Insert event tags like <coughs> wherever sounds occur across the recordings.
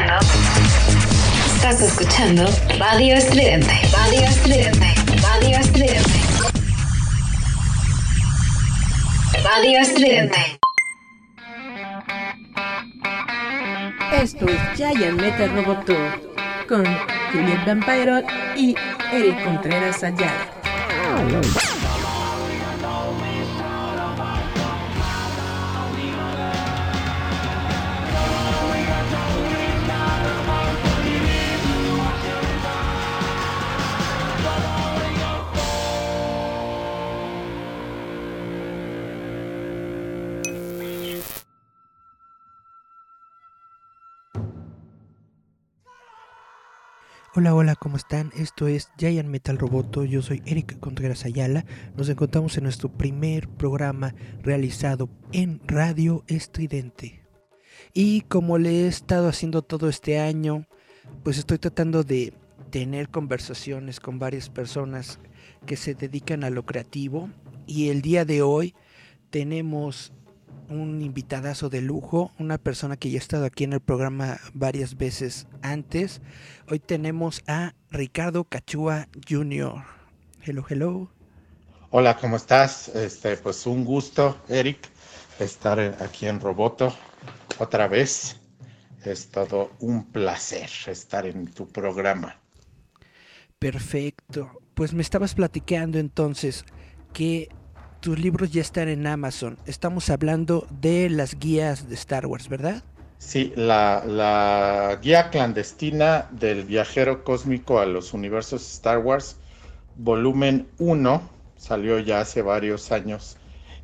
escuchando. Estás escuchando Radio Estridente. Radio Estridente. Radio Estridente. Radio Estridente. Esto es Giant Metal Roboto con Juliet Vampiro y Eric Contreras Ayala. Hola, hola, ¿cómo están? Esto es Giant Metal Roboto, yo soy Eric Contreras Ayala. Nos encontramos en nuestro primer programa realizado en Radio Estridente. Y como le he estado haciendo todo este año, pues estoy tratando de tener conversaciones con varias personas que se dedican a lo creativo. Y el día de hoy tenemos un invitadazo de lujo, una persona que ya ha estado aquí en el programa varias veces antes. Hoy tenemos a Ricardo Cachúa Jr. Hello, hello. Hola, ¿cómo estás? Este, pues un gusto, Eric, estar aquí en Roboto otra vez. Es todo un placer estar en tu programa. Perfecto. Pues me estabas platicando entonces que tus libros ya están en Amazon. Estamos hablando de las guías de Star Wars, ¿verdad? Sí, la, guía clandestina del viajero cósmico a los universos Star Wars, volumen 1, salió ya hace varios años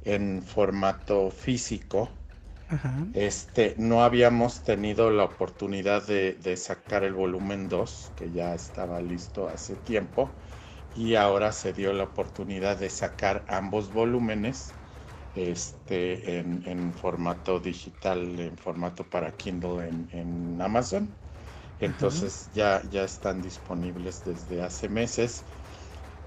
en formato físico. Este, no habíamos tenido la oportunidad de, de sacar el volumen 2, que ya estaba listo hace tiempo y ahora se dio la oportunidad de sacar ambos volúmenes este, en, formato digital, en formato para Kindle en, Amazon. Entonces ya, ya están disponibles desde hace meses.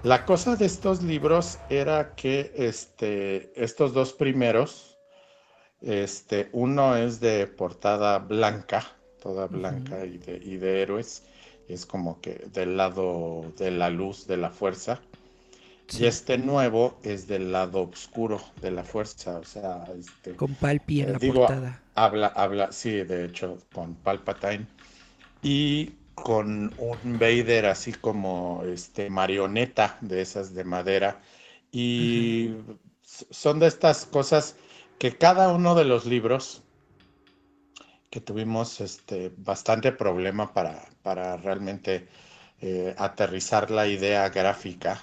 La cosa de estos libros era que este, estos dos primeros, este, uno es de portada blanca, toda blanca y, de, y de héroes, es como que del lado de la luz, de la fuerza. Y este nuevo es del lado oscuro de la fuerza, o sea, este, con Palpi en la portada. Habla, habla, sí, de hecho, con Palpatine y con un Vader así como este marioneta de esas de madera y son de estas cosas que cada uno de los libros que tuvimos este, bastante problema para, para realmente eh, aterrizar la idea gráfica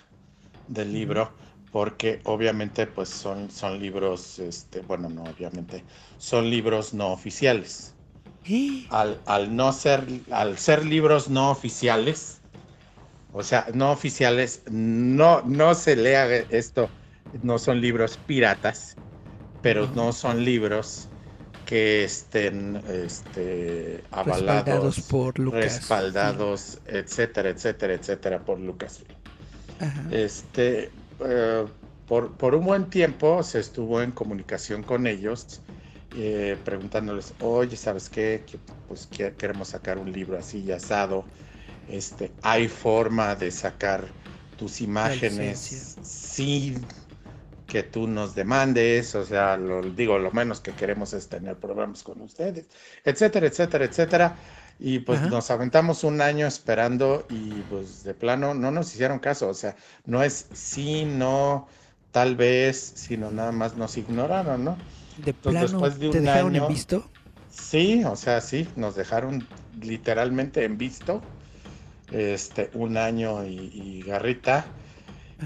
del libro, porque obviamente pues son, son libros, este, bueno, no obviamente, son libros no oficiales. Al, al, no ser, al ser libros no oficiales, o sea, no oficiales, no, no se lea esto, no son libros piratas, pero no son libros que estén este, avalados, respaldados por Lucas, respaldados, etcétera, etcétera, etcétera, por Lucas. Este, eh, por, por, un buen tiempo se estuvo en comunicación con ellos, eh, preguntándoles, oye, ¿sabes qué? Que, pues queremos sacar un libro así y asado. Este, hay forma de sacar tus imágenes sin que tú nos demandes, o sea, lo digo, lo menos que queremos es tener programas con ustedes, etcétera, etcétera, etcétera. Y pues nos aventamos un año esperando y pues de plano no nos hicieron caso, o sea, no es sí, no, tal vez, sino nada más nos ignoraron, ¿no? De plano, después de un ¿te dejaron en visto? Sí, o sea, sí, nos dejaron literalmente en visto, este, un año y garrita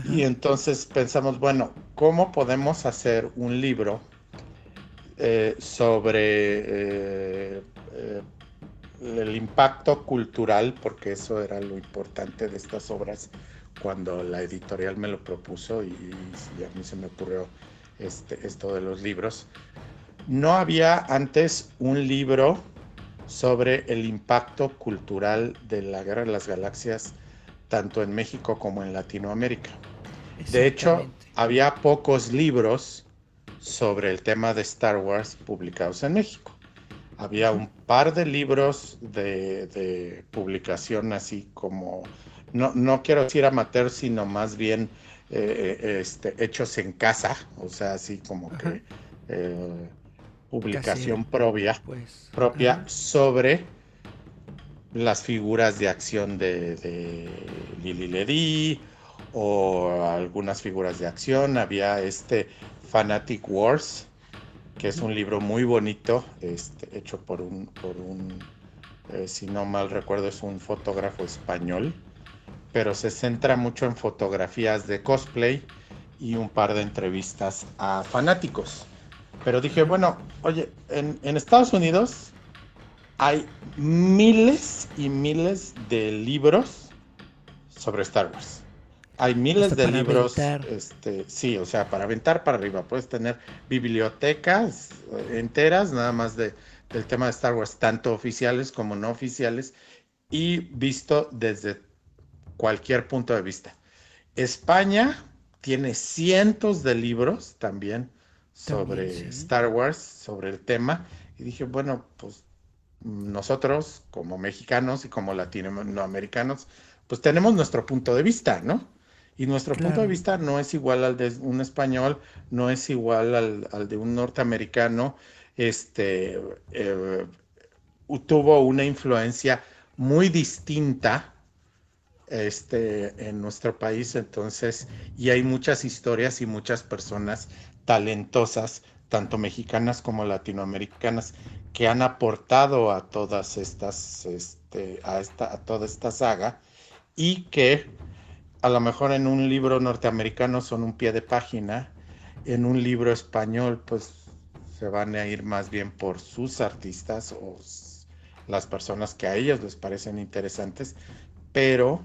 y entonces pensamos, bueno, ¿cómo podemos hacer un libro eh, sobre eh, eh, el impacto cultural? Porque eso era lo importante de estas obras cuando la editorial me lo propuso y, a mí se me ocurrió este, esto de los libros. No había antes un libro sobre el impacto cultural de la Guerra de las Galaxias tanto en México como en Latinoamérica. De hecho, había pocos libros sobre el tema de Star Wars publicados en México. Había un par de libros de, publicación así como, no, no quiero decir amateur, sino más bien eh, este, hechos en casa, o sea, así como que eh, publicación propia, pues, propia sobre las figuras de acción de, de Lili Ledy o algunas figuras de acción. Había este Fanatic Wars, que es un libro muy bonito, este, hecho por un, por un eh, si no mal recuerdo, es un fotógrafo español, pero se centra mucho en fotografías de cosplay y un par de entrevistas a fanáticos. Pero dije, bueno, oye, en, en Estados Unidos hay miles y miles de libros sobre Star Wars. Hay miles de libros, este, sí, o sea, para aventar para arriba. Puedes tener bibliotecas eh, enteras, nada más de, del tema de Star Wars, tanto oficiales como no oficiales, y visto desde cualquier punto de vista. España tiene cientos de libros también sobre Star Wars, sobre el tema, y dije, bueno, pues nosotros como mexicanos y como latinoamericanos, pues tenemos nuestro punto de vista, ¿no? Y nuestro punto de vista no es igual al de un español, no es igual al, de un norteamericano. Este eh, tuvo una influencia muy distinta este, en nuestro país, entonces, y hay muchas historias y muchas personas talentosas, tanto mexicanas como latinoamericanas, que han aportado a todas estas, este, a, esta, a toda esta saga y que a lo mejor en un libro norteamericano son un pie de página, en un libro español pues se van a ir más bien por sus artistas o las personas que a ellos les parecen interesantes, pero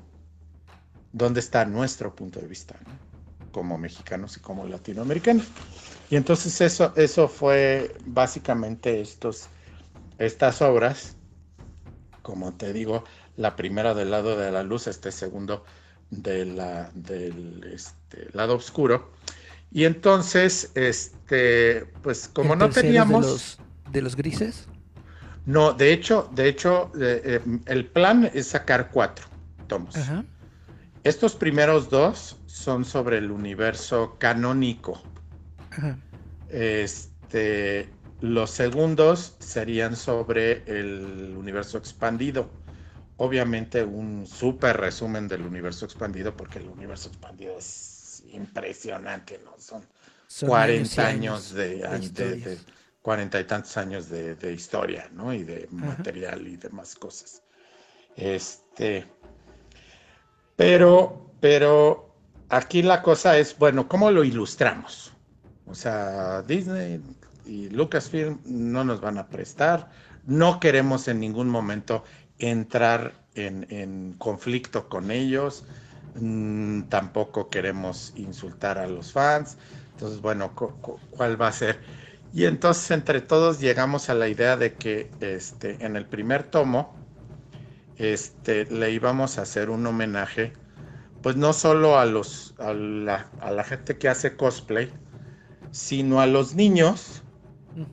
¿dónde está nuestro punto de vista como mexicanos y como latinoamericanos? Y entonces eso, eso fue básicamente estos, estas obras, como te digo, la primera del lado de la luz, este segundo de la, del este, lado oscuro. Y entonces, este, pues como no teníamos... De los, grises? No, de hecho, de hecho, eh, eh, el plan es sacar cuatro tomos. Estos primeros dos son sobre el universo canónico. Este, los segundos serían sobre el universo expandido obviamente un súper resumen del universo expandido, porque el universo expandido es impresionante, ¿no? Son, 40 años, de, 40 y tantos años de, historia, ¿no? Y de material y demás cosas. Este, pero, pero aquí la cosa es, bueno, ¿cómo lo ilustramos? O sea, Disney y Lucasfilm no nos van a prestar, no queremos en ningún momento entrar en, conflicto con ellos, mm, tampoco queremos insultar a los fans, entonces bueno, ¿cuál va a ser? Y entonces entre todos llegamos a la idea de que este, en el primer tomo este, le íbamos a hacer un homenaje, pues no solo a, los, a, la, a la gente que hace cosplay, sino a los niños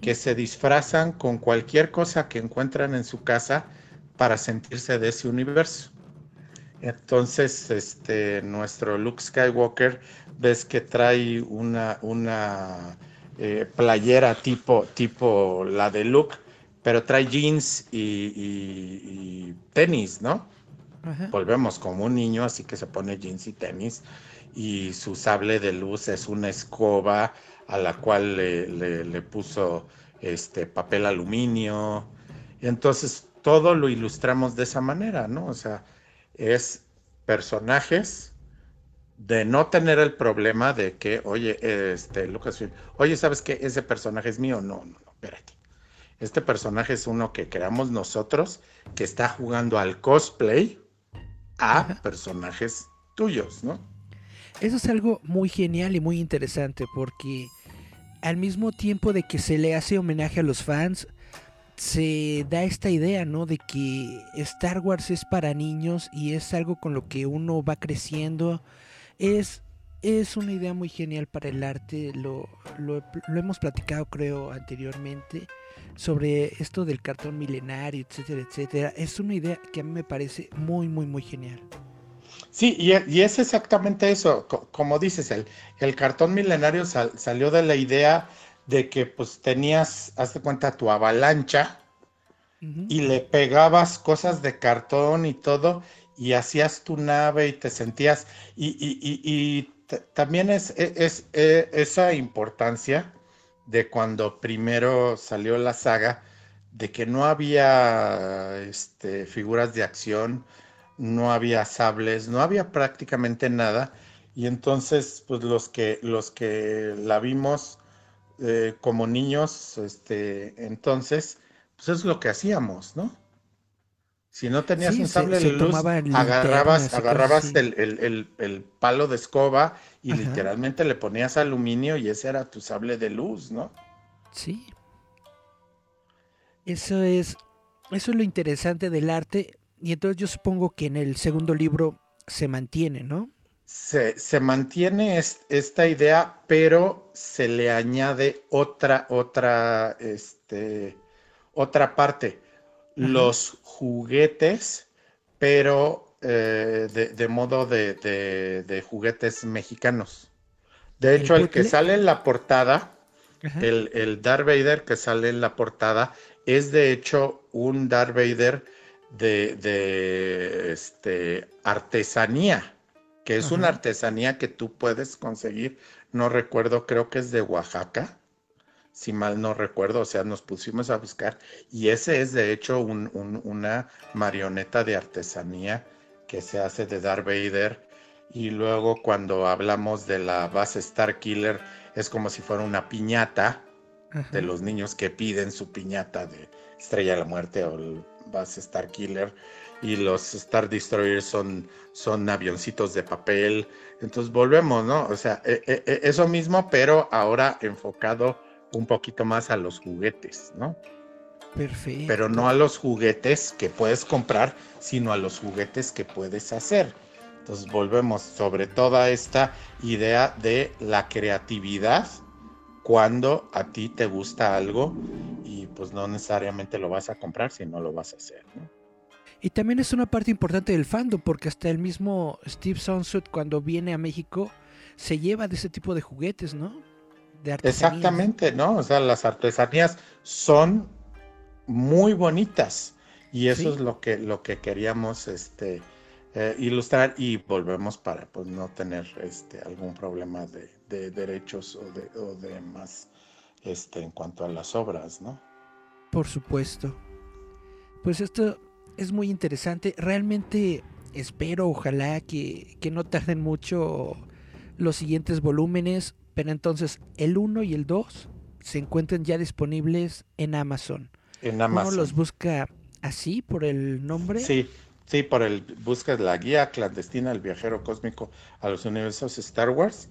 que se disfrazan con cualquier cosa que encuentran en su casa para sentirse de ese universo. Entonces, este, nuestro Luke Skywalker, ves que trae una, una eh, playera tipo, tipo la de Luke, pero trae jeans y, tenis, ¿no? Volvemos como un niño, así que se pone jeans y tenis, y su sable de luz es una escoba a la cual le, le puso este papel aluminio. Entonces, todo lo ilustramos de esa manera, ¿no? O sea, es personajes de no tener el problema de que, oye, este, Lucas, oye, ¿sabes qué? Ese personaje es mío. No, no, no, espérate. Este personaje es uno que creamos nosotros, que está jugando al cosplay a personajes tuyos, ¿no? Eso es algo muy genial y muy interesante porque al mismo tiempo de que se le hace homenaje a los fans, se da esta idea, ¿no? De que Star Wars es para niños y es algo con lo que uno va creciendo. Es es una idea muy genial para el arte, lo, lo, hemos platicado creo anteriormente sobre esto del cartón milenario, etcétera, etcétera. Es una idea que a mí me parece muy, muy, muy genial. Sí, y, y es exactamente eso, como dices, el, el cartón milenario sal, salió de la idea de que pues tenías, hazte cuenta, tu avalancha uh -huh. y le pegabas cosas de cartón y todo y hacías tu nave y te sentías, y, y, y, y también es, es, es, e, esa importancia de cuando primero salió la saga, de que no había este, figuras de acción, no había sables, no había prácticamente nada, y entonces pues los que, los que la vimos eh, como niños, este, entonces, pues es lo que hacíamos, ¿no? Si no tenías sí, un sable se, de luz, agarrabas, agarrabas el, el, el, el, palo de escoba y Ajá. literalmente le ponías aluminio y ese era tu sable de luz, ¿no? Sí. Eso es, eso es lo interesante del arte. Y entonces yo supongo que en el segundo libro se mantiene, ¿no? Se, se mantiene es, esta idea, pero se le añade otra, otra, este, otra parte. Los juguetes, pero eh, de, de, modo de, de, de, juguetes mexicanos. De hecho, el, el que sale en la portada, el, el, Darth Vader que sale en la portada, es de hecho un Darth Vader de, este, artesanía, que es Ajá. una artesanía que tú puedes conseguir, no recuerdo, creo que es de Oaxaca si mal no recuerdo, o sea, nos pusimos a buscar y ese es de hecho un, un, una marioneta de artesanía que se hace de Darth Vader y luego cuando hablamos de la base Star Killer es como si fuera una piñata Ajá. de los niños que piden su piñata de Estrella de la Muerte o el base Star Killer y los Star Destroyers son, son avioncitos de papel. Entonces volvemos, ¿no? O sea, e, e, e, eso mismo, pero ahora enfocado un poquito más a los juguetes, ¿no? Perfecto. Pero no a los juguetes que puedes comprar, sino a los juguetes que puedes hacer. Entonces volvemos sobre toda esta idea de la creatividad cuando a ti te gusta algo y pues no necesariamente lo vas a comprar si no lo vas a hacer, ¿no? Y también es una parte importante del fandom porque hasta el mismo Steve Sunset cuando viene a México se lleva de ese tipo de juguetes, ¿no? Exactamente, ¿no? O sea, las artesanías son muy bonitas y eso ¿Sí? es lo que, lo que queríamos este, eh, ilustrar y volvemos para pues, no tener este, algún problema de, de derechos o de, o de, más este, en cuanto a las obras, ¿no? Por supuesto. Pues esto es muy interesante. Realmente espero, ojalá que, que no tarden mucho los siguientes volúmenes pero entonces el 1 y el 2 se encuentran ya disponibles en Amazon. En Amazon. ¿Uno los busca así por el nombre? Sí, sí, por el buscas la guía clandestina del viajero cósmico a los universos Star Wars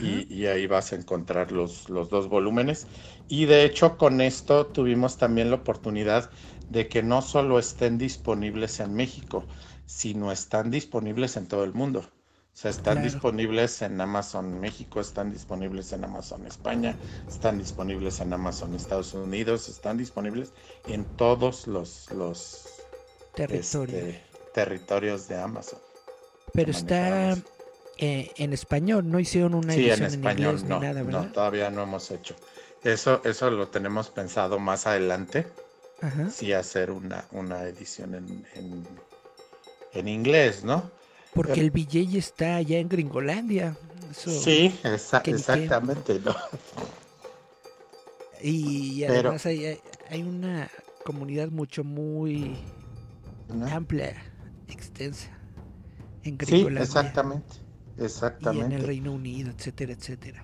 y, y, ahí vas a encontrar los, los dos volúmenes. Y de hecho con esto tuvimos también la oportunidad de que no solo estén disponibles en México, sino están disponibles en todo el mundo. O sea, están claro. disponibles en Amazon México, están disponibles en Amazon España, están disponibles en Amazon Estados Unidos, están disponibles en todos los, los territorios. Este, territorios de Amazon. Pero está eh, en español, no hicieron una sí, edición en español, en inglés no, ni nada, ¿verdad? no, todavía no hemos hecho. Eso, eso lo tenemos pensado más adelante, Ajá. sí hacer una, una edición en, en, en inglés, ¿no? Porque el BJ está allá en Gringolandia. Eso, sí, exactamente, ¿no? Y <laughs> además Pero, hay, hay, una comunidad mucho muy ¿no? amplia, extensa en Gringolandia. Sí, exactamente, exactamente. Y en el Reino Unido, etcétera, etcétera.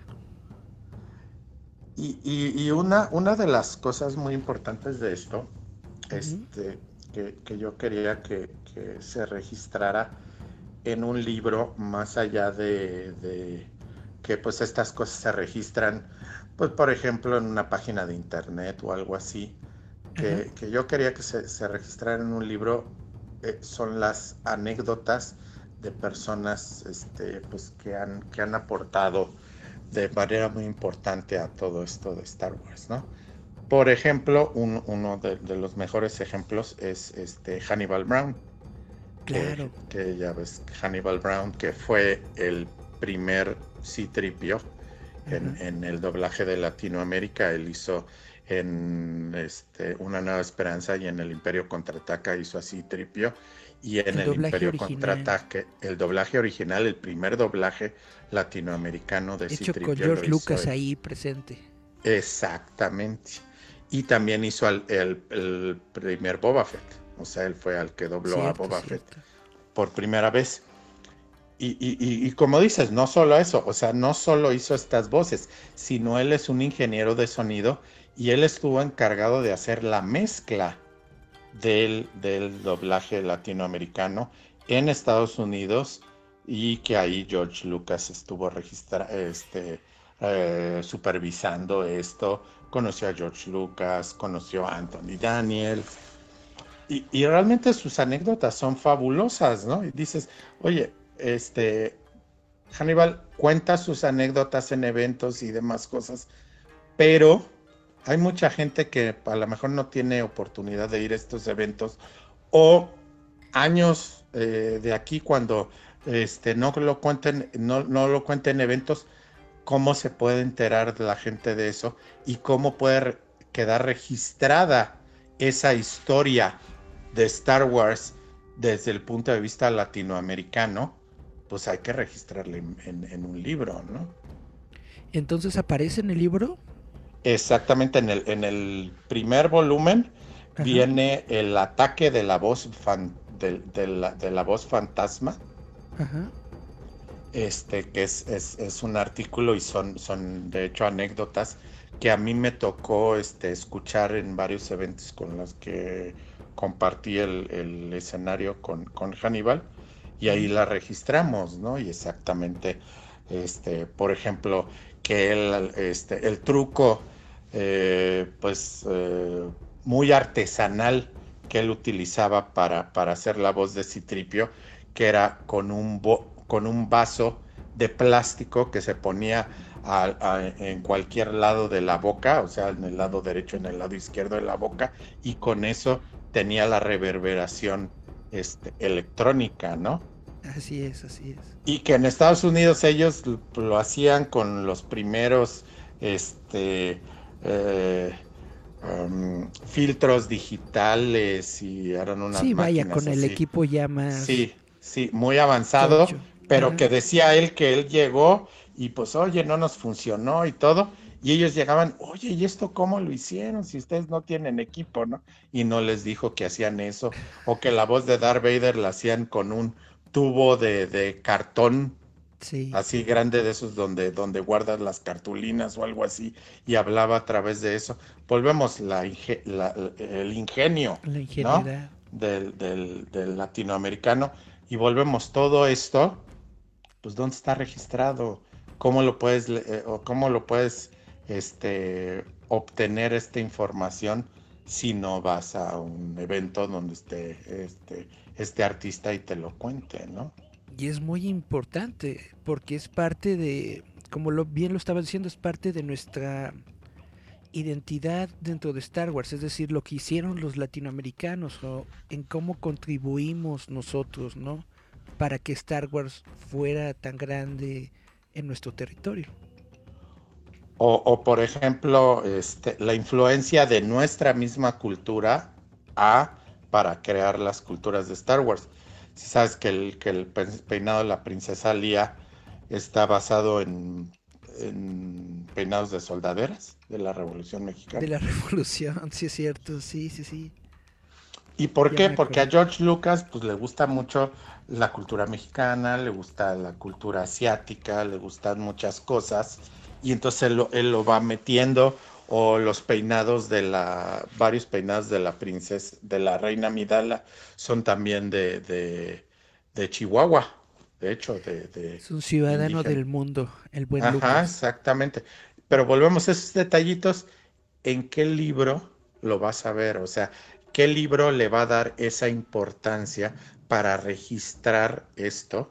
Y, y, y una, una de las cosas muy importantes de esto, uh -huh. este, que, que, yo quería que, que se registrara, en un libro más allá de, de, que pues estas cosas se registran, pues por ejemplo en una página de internet o algo así, que, uh -huh. que yo quería que se, se, registrara en un libro, eh, son las anécdotas personas este, pues, que, han, que han aportado de manera muy importante a todo esto de Star Wars, ¿no? Por ejemplo, uno de, los mejores ejemplos es este Hannibal Brown. Claro. Que, ya ves, Hannibal Brown, que fue el primer citripio en, en, el doblaje de Latinoamérica. Él hizo en este, Una Nueva Esperanza y en El Imperio Contraataca hizo así Tripio. Y en El, Imperio Contraataque, el doblaje original, el primer doblaje latinoamericano de Hecho con George Lucas ahí presente. Exactamente. Y también hizo el, primer Boba Fett. O sea, él fue al que dobló a Boba Fett por primera vez. Y, y, y, como dices, no solo eso, o sea, no solo hizo estas voces, sino él es un ingeniero de sonido y él estuvo encargado de hacer la mezcla del, del doblaje latinoamericano en Estados Unidos y que ahí George Lucas estuvo registrando, este, eh, supervisando esto, conoció a George Lucas, conoció a Anthony Daniel. Y, y, realmente sus anécdotas son fabulosas, ¿no? Y dices, oye, este, Hannibal cuenta sus anécdotas en eventos y demás cosas, pero hay mucha gente que a lo mejor no tiene oportunidad de ir a estos eventos o años eh, de aquí cuando este, no lo cuenten, no, no lo cuenten eventos, cómo se puede enterar la gente de eso y cómo puede quedar registrada esa historia de Star Wars desde el punto de vista latinoamericano, pues hay que registrarla en un libro, ¿no? Entonces aparece en el libro. Exactamente, en el, en el primer volumen viene el ataque de la voz de, la, voz fantasma. Este, que es, es, un artículo y son, son de hecho anécdotas que a mí me tocó este, escuchar en varios eventos con los que compartí el, escenario con, con, Hannibal y ahí la registramos, ¿no? Y exactamente, este, por ejemplo, que el, este, el truco eh, pues eh, muy artesanal que él utilizaba para, para, hacer la voz de Citripio, que era con un, con un vaso de plástico que se ponía en cualquier lado de la boca, o sea, en el lado derecho, en el lado izquierdo de la boca, y con eso tenía la reverberación este, electrónica, ¿no? Así es, así es. Y que en Estados Unidos ellos lo hacían con los primeros, este, eh, um, filtros digitales y eran unas Sí, vaya, con el equipo ya más... Sí, sí, muy avanzado, pero que decía él que él llegó y pues, oye, no nos funcionó y todo. Y ellos llegaban, oye, ¿y esto cómo lo hicieron? Si ustedes no tienen equipo, ¿no? Y no les dijo que hacían eso, o que la voz de Darth Vader la hacían con un tubo de, de cartón Así grande de esos donde, donde guardas las cartulinas o algo así y hablaba a través de eso. Volvemos la, el ingenio del, del, latinoamericano y volvemos todo esto, pues ¿dónde está registrado? ¿Cómo lo puedes, eh, o cómo lo puedes este, obtener esta información si no vas a un evento donde esté este, este artista y te lo cuente, ¿no? Y es muy importante porque es parte de, como lo, bien lo estaba diciendo, es parte de nuestra identidad dentro de Star Wars, es decir, lo que hicieron los latinoamericanos o en cómo contribuimos nosotros, ¿no? Para que Star Wars fuera tan grande en nuestro territorio. O, por ejemplo, este, la influencia de nuestra misma cultura a para crear las culturas de Star Wars. Si sabes que el, que el peinado de la princesa Lía está basado en, peinados de soldaderas de la Revolución Mexicana. De la Revolución, sí es cierto, sí, sí, sí. ¿Y por qué? Porque a George Lucas pues le gusta mucho la cultura mexicana, le gusta la cultura asiática, le gustan muchas cosas y entonces él él lo va metiendo o los peinados de la, varios peinados de la princesa, de la reina Midala, son también de, de, Chihuahua, de hecho, de... es un ciudadano del mundo, el buen Ajá, exactamente. Pero volvemos a esos detallitos, ¿en qué libro lo vas a ver? O sea, ¿qué libro le va a dar esa importancia para registrar esto,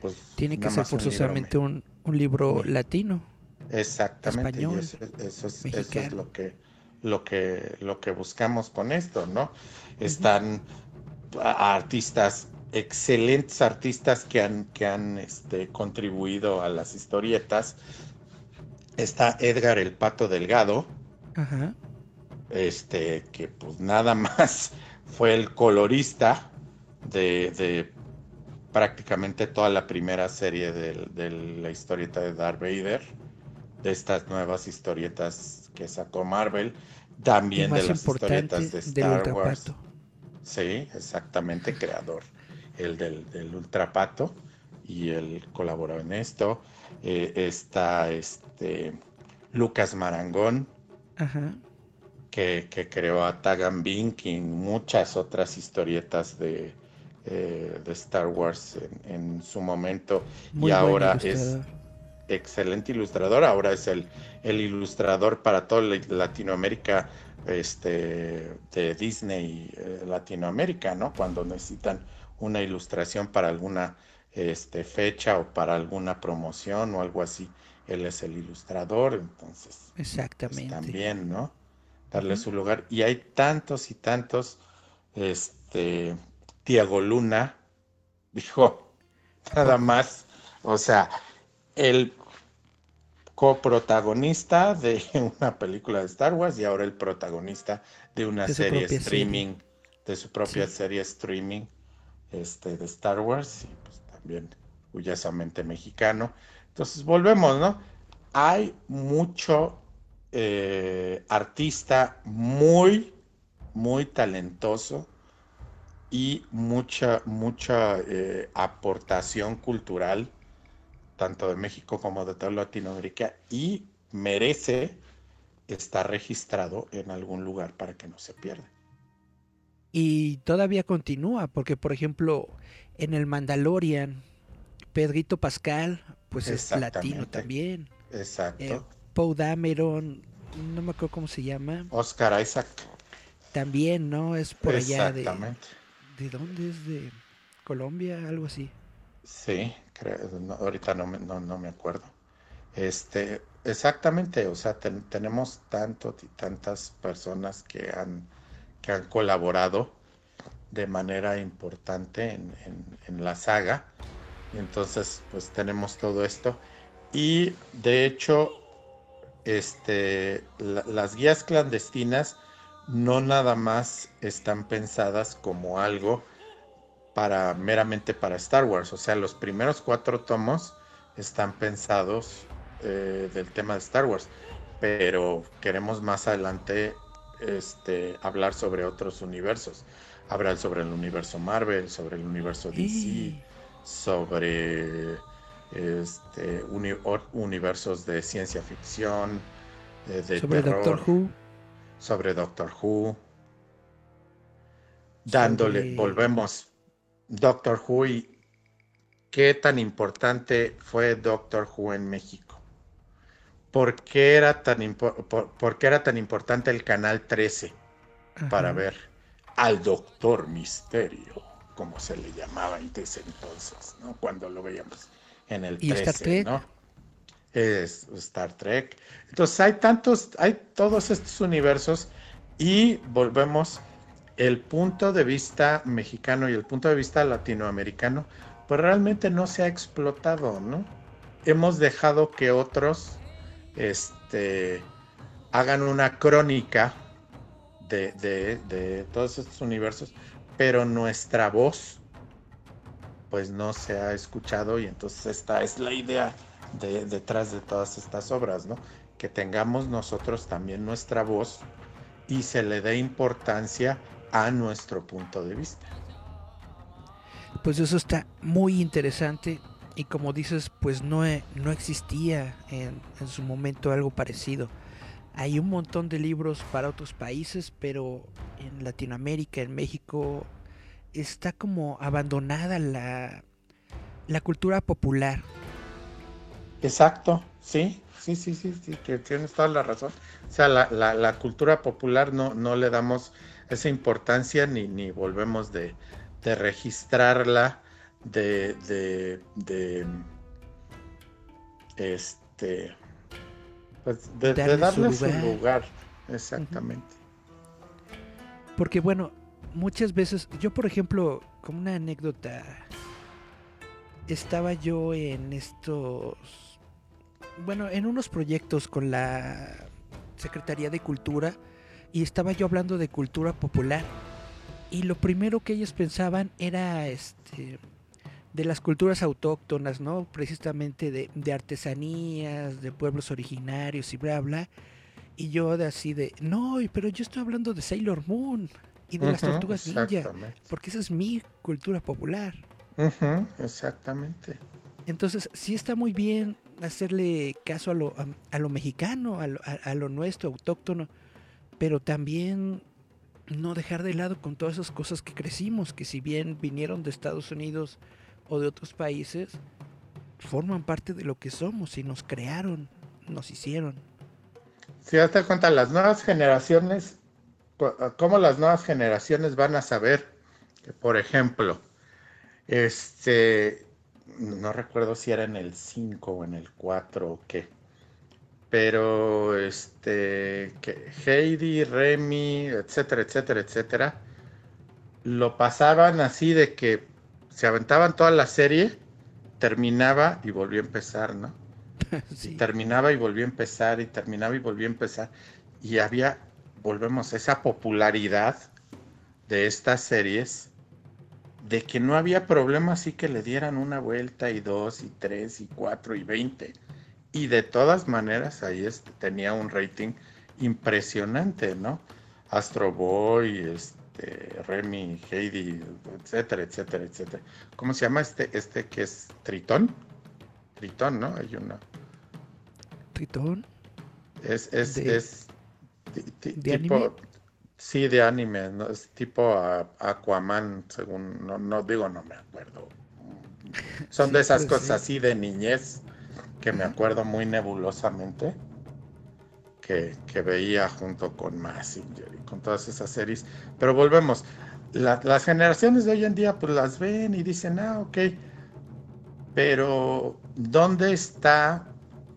pues Tiene que ser forzosamente me- un, un libro latino. Exactamente, y eso, eso es, eso es mexicano. lo que, lo que, lo que buscamos con esto, ¿no? Están artistas, excelentes artistas que han, que han este, contribuido a las historietas. Está Edgar el Pato Delgado, Ajá. este, que pues nada <laughs> más fue el colorista de, de prácticamente toda la primera serie de, la historieta de Darth Vader, de estas nuevas historietas que sacó Marvel, también de las historietas de del Star Wars. Sí, exactamente, creador, el del, del Ultrapato, y él colaboró en esto. Eh, está este Lucas Marangón, Ajá. que, que creó a Tagan Bink y muchas otras historietas de, eh, de Star Wars en, en su momento. Muy y ahora es. Excelente ilustrador. Ahora es el, el ilustrador para toda la- Latinoamérica este, de Disney eh, Latinoamérica, ¿no? Cuando necesitan una ilustración para alguna este, fecha o para alguna promoción o algo así. Él es el ilustrador, entonces pues, Exactamente. también, ¿no? Darle su lugar. Y hay tantos y tantos, este, Tiago Luna, dijo, nada más, o sea, el coprotagonista de <laughs> una película de Star Wars y ahora el protagonista de una De serie streaming, de su propia Sí. serie streaming, este, de Star Wars, y pues también orgullosamente mexicano. Entonces volvemos, ¿no? Hay mucho eh, artista muy, muy talentoso y mucha, mucha eh, aportación cultural, tanto de México como de toda Latinoamérica, y merece estar registrado en algún lugar para que no se pierda. Y todavía continúa, porque por ejemplo, en el Mandalorian, Pedrito Pascal, pues es latino también. Exacto. Eh, Poe Dameron, no me acuerdo cómo se llama, Oscar Isaac. también, ¿no? Es por allá de... Exactamente. ¿De dónde es? ¿De Colombia? Algo así. Sí, no, ahorita no me, no, no me acuerdo. Este, exactamente, o sea, ten- tenemos tanto y tantas personas que han, que han colaborado de manera importante en, en- la saga. Entonces, pues tenemos todo esto. Y de hecho, este, la- las guías clandestinas no nada más están pensadas como algo para meramente para Star Wars. O sea, los primeros cuatro tomos están pensados eh, del tema de Star Wars, pero queremos más adelante este, hablar sobre otros universos. Hablar sobre el universo Marvel, sobre el universo DC, sobre este, uni- universos de ciencia ficción, eh, de sobre terror, Doctor Who. sobre Doctor Who, dándole, sobre- volvemos, Doctor Who y qué tan importante fue Doctor Who en México. ¿Por qué era tan, por, por qué era tan importante el Canal 13 para ver al Doctor Misterio, como se le llamaba en ese entonces, ¿no? Cuando lo veíamos en el ¿Y 13, Star Trek? ¿no? Es Star Trek. Entonces hay tantos, hay todos estos universos y volvemos el punto de vista mexicano y el punto de vista latinoamericano, pues realmente no se ha explotado, ¿no? Hemos dejado que otros este, hagan una crónica de, de- de todos estos universos, pero nuestra voz pues no se ha escuchado y entonces esta es la idea de- detrás de todas estas obras, ¿no? Que tengamos nosotros también nuestra voz y se le dé importancia a nuestro punto de vista. Pues eso está muy interesante y como dices, pues no, e- no existía en, en su momento algo parecido. Hay un montón de libros para otros países, pero en Latinoamérica, en México, está como abandonada la, la cultura popular. Exacto, sí, sí, sí, sí, sí, tienes toda la razón. O sea, la, la, cultura popular no, no le damos esa importancia ni, ni volvemos de, de registrarla, de, de, de, este, pues de, darle, su, lugar. Exactamente. Porque bueno, muchas veces, yo por ejemplo, como una anécdota, estaba yo en estos, bueno, en unos proyectos con la Secretaría de Cultura y estaba yo hablando de cultura popular. Y lo primero que ellos pensaban era este de las culturas autóctonas, ¿no? Precisamente de, de artesanías, de pueblos originarios y bla bla. Y yo de así de, no, pero yo estoy hablando de Sailor Moon y de las tortugas ninja, porque esa es mi cultura popular. exactamente. Entonces, sí está muy bien hacerle caso a lo, a, lo mexicano, a lo, a lo, nuestro, autóctono, pero también no dejar de lado con todas esas cosas que crecimos, que si bien vinieron de Estados Unidos o de otros países, forman parte de lo que somos y nos crearon, nos hicieron. Si das cuenta, las nuevas generaciones, ¿cómo las nuevas generaciones van a saber que, por ejemplo, este, no recuerdo si era en el 5 o en el 4 o qué, pero este, que Heidi, Remy, etcétera, etcétera, etcétera, lo pasaban así de que se aventaban toda la serie, terminaba y volvió a empezar, ¿no? <laughs> terminaba y volvió a empezar, y terminaba y volvió a empezar. Y había, volvemos, esa popularidad de estas series, de que no había problema así que le dieran una vuelta y dos y tres y cuatro y veinte. Y de todas maneras ahí este, tenía un rating impresionante, ¿no? Astro Boy, este, Remy, Heidi, etcétera, etcétera, etcétera. ¿Cómo se llama este, este que es Tritón? Tritón, ¿no? Hay uno. ¿Tritón? Es, es, es tipo, sí, de anime, ¿no? es tipo Aquaman, según, no, digo, no me acuerdo. <laughs> Son de esas cosas así de niñez que me acuerdo muy nebulosamente. Que, veía junto con Massinger y con todas esas series. Pero volvemos, las generaciones de hoy en día pues las ven y dicen, ah, ok, pero ¿dónde está?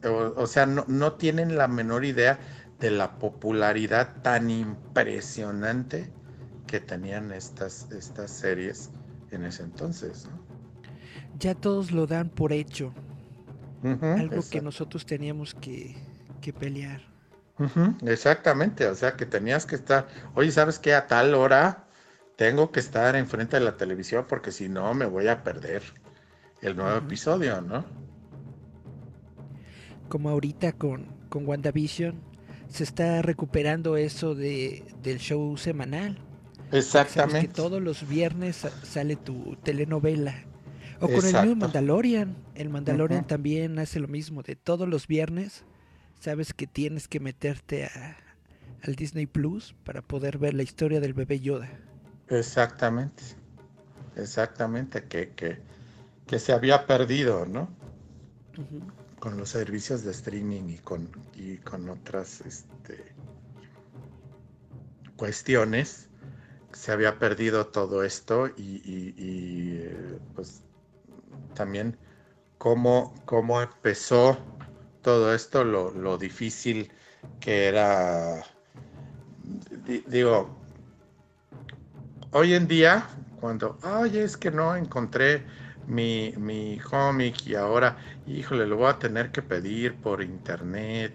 O, sea, no, tienen la menor idea de la popularidad tan impresionante que tenían estas, estas series en ese entonces. Ya todos lo dan por hecho. Algo que nosotros teníamos que, pelear. exactamente, o sea que tenías que estar, oye, ¿sabes qué? A tal hora tengo que estar enfrente de la televisión porque si no me voy a perder el nuevo episodio, ¿no? Como ahorita con, con WandaVision, se está recuperando eso de, del show semanal. Exactamente. que todos los viernes sale tu telenovela. O con el mismo Mandalorian. El Mandalorian también hace lo mismo. De todos los viernes, sabes que tienes que meterte a, al Disney Plus para poder ver la historia del bebé Yoda. Exactamente. Exactamente. Que, que, que se había perdido, ¿no? Con los servicios de streaming y con, y con otras este, cuestiones, se había perdido todo esto y, eh, pues también cómo, cómo empezó todo esto, lo, lo difícil que era, digo, hoy en día, cuando, ay, es que no encontré mi, mi cómic y ahora, híjole, lo voy a tener que pedir por internet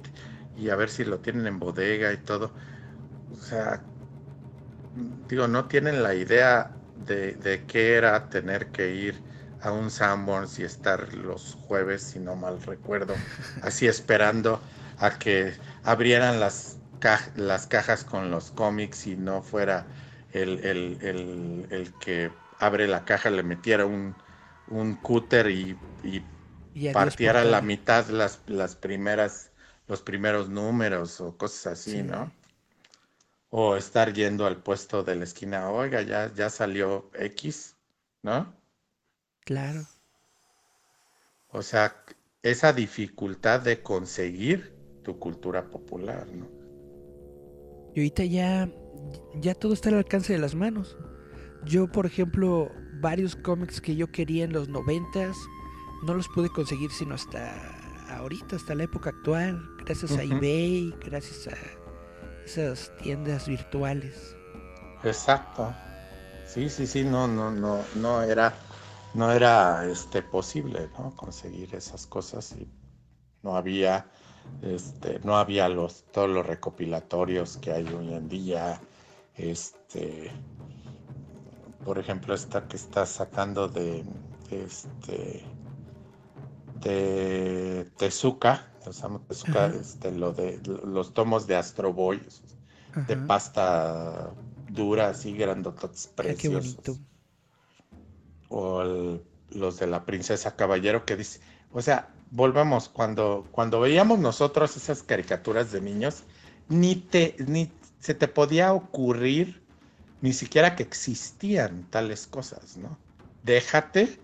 y a ver si lo tienen en bodega y todo. O sea, digo, no tienen la idea de, de qué era tener que ir a un Sanborns y estar los jueves, si no mal recuerdo, <laughs> así esperando a que abrieran las, las cajas con los cómics y no fuera el, el, el, el que abre la caja, le metiera un, un cúter y, partiera la mitad las, las primeras, los primeros números o cosas así, ¿no? O estar yendo al puesto de la esquina, oiga, ya, ya salió X, ¿no? Claro. O sea, esa dificultad de conseguir tu cultura popular, ¿no? Y ahorita ya, ya todo está al alcance de las manos. Yo, por ejemplo, varios cómics que yo quería en los noventas, no los pude conseguir sino hasta ahorita, hasta la época actual, gracias a eBay, gracias a esas tiendas virtuales. Exacto. Sí, sí, sí, no, no, no, no era, no era este posible, ¿no? Conseguir esas cosas y no había, este, no había los, todos los recopilatorios que hay hoy en día. Este, por ejemplo, esta que está sacando de, este, de Tezuka, Osamu Tezuka, este, lo de los tomos de Astro Boy, de pasta dura, así grandototes Ah, qué preciosos. bonito. O el- los de la princesa caballero que dice, o sea, volvamos, cuando, cuando veíamos nosotros esas caricaturas de niños, ni te, ni se te podía ocurrir ni siquiera que existían tales cosas, ¿no? Déjate,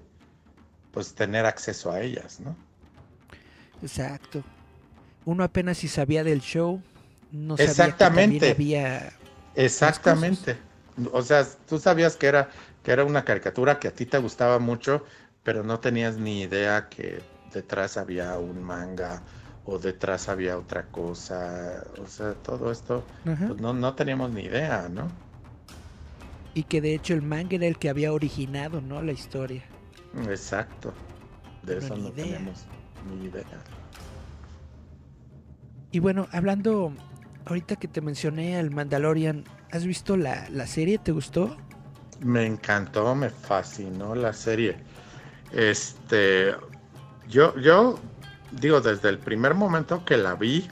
pues, tener acceso a ellas, ¿no? Exacto. Uno apenas si sabía del show, no sabía que Exactamente. también había Exactamente. O sea, tú sabías que era, que era una caricatura que a ti te gustaba mucho, pero no tenías ni idea que detrás había un manga o detrás había otra cosa. O sea, todo esto, pues no, no teníamos ni idea, ¿no? y que de hecho el manga era el que había originado, ¿no? La historia. Exacto. De eso no idea. tenemos ni idea. Y bueno, hablando ahorita que te mencioné al Mandalorian, ¿has visto la, la serie? ¿Te gustó? Me encantó, me fascinó la serie. Este, yo, yo digo, desde el primer momento que la vi,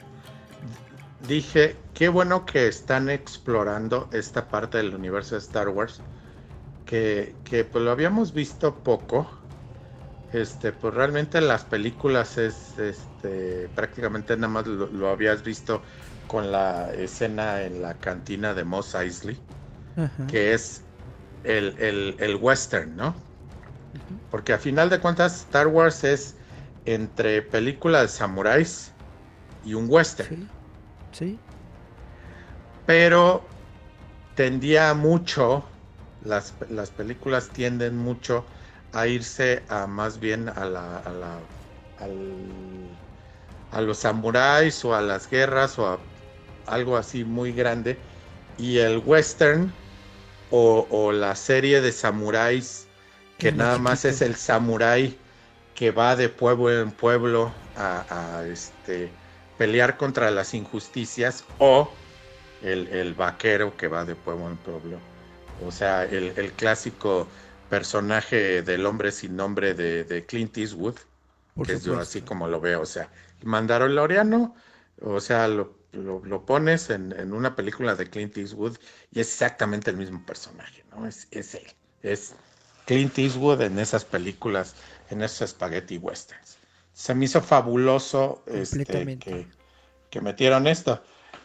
dije, qué bueno que están explorando esta parte del universo de Star Wars, que, que pues lo habíamos visto poco. Este, pues realmente las películas es, este, prácticamente nada más lo, lo habías visto con la escena en la cantina de Mos Eisley Ajá. que es el, el- el western, ¿no? Porque a final de cuentas Star Wars es entre película de samuráis y un western, Sí. Sí. pero tendía mucho, las, las películas tienden mucho a irse a más bien a la, a la- al- a los samuráis o a las guerras o a algo así muy grande y el western o, o la serie de samuráis que nada más es el samurái que va de pueblo en pueblo a, a, este, pelear contra las injusticias o el, el vaquero que va de pueblo en pueblo. O sea, el, el clásico personaje del hombre sin nombre de, de Clint Eastwood, Por que es yo así como lo veo. O sea, Mandaloriano, o sea, lo, lo- lo pones en, en una película de Clint Eastwood y es exactamente el mismo personaje, ¿no? Es, es él. Es Clint Eastwood en esas películas, en esos spaghetti westerns. Se me hizo fabuloso este, que, que metieron esto.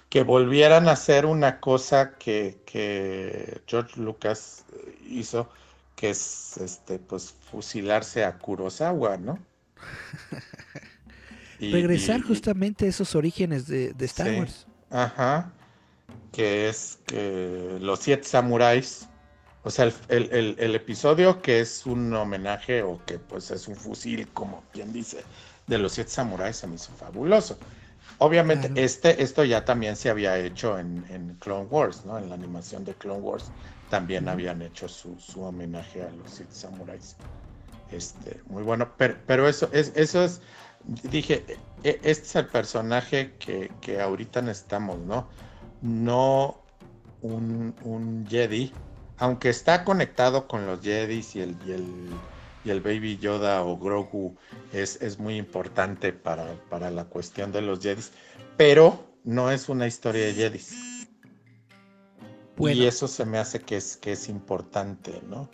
Que volvieran a hacer una cosa que, que George Lucas hizo, que es este, pues fusilarse a Kurosawa, ¿no? <laughs> Y- Regresar y- justamente a esos orígenes de, de Star Sí. Wars. Ajá. Que es que los siete samuráis. O sea, el, el- el- el episodio que es un homenaje o que pues es un fusil, como quien dice, de los siete samuráis se me hizo fabuloso. Obviamente, Claro. este, esto ya también se había hecho en, en Clone Wars, ¿no? En la animación de Clone Wars también habían hecho su, su homenaje a los siete samuráis. Este, muy bueno, pero, pero eso es, eso es, dije, e- este es el personaje que, que ahorita necesitamos, ¿no? No un, un Jedi, aunque está conectado con los Jedis y el, y el, y el Baby Yoda o Grogu es, es muy importante para, para la cuestión de los Jedis, pero no es una historia de Jedis. Bueno. Y eso se me hace que es, que es importante, ¿no?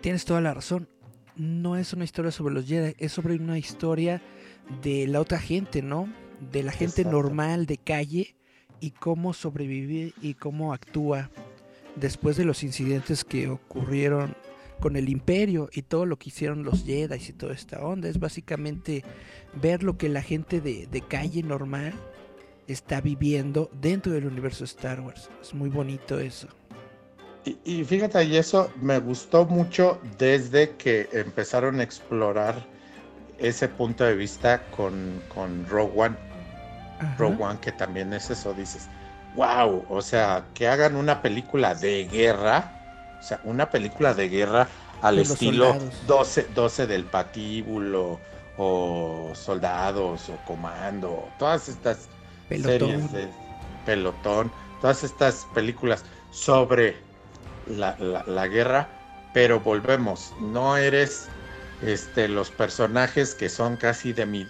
Tienes toda la razón. No es una historia sobre los Jedi, es sobre una historia de la otra gente, ¿no? De la gente Exacto. normal de calle y cómo sobrevive y cómo actúa después de los incidentes que ocurrieron con el imperio y todo lo que hicieron los Jedi y toda esta onda. Es básicamente ver lo que la gente de, de calle normal está viviendo dentro del universo Star Wars. Es muy bonito eso. Y, y, fíjate, y eso me gustó mucho desde que empezaron a explorar ese punto de vista con, con Rogue One. Ajá. Rogue One, que también es eso, dices, wow, o sea, que hagan una película de guerra, o sea, una película de guerra al de estilo 12, 12 del patíbulo, o soldados, o comando, todas estas pelotón. series de pelotón, todas estas películas sobre la, la, la guerra, pero volvemos, no eres este, los personajes que son casi de, mi,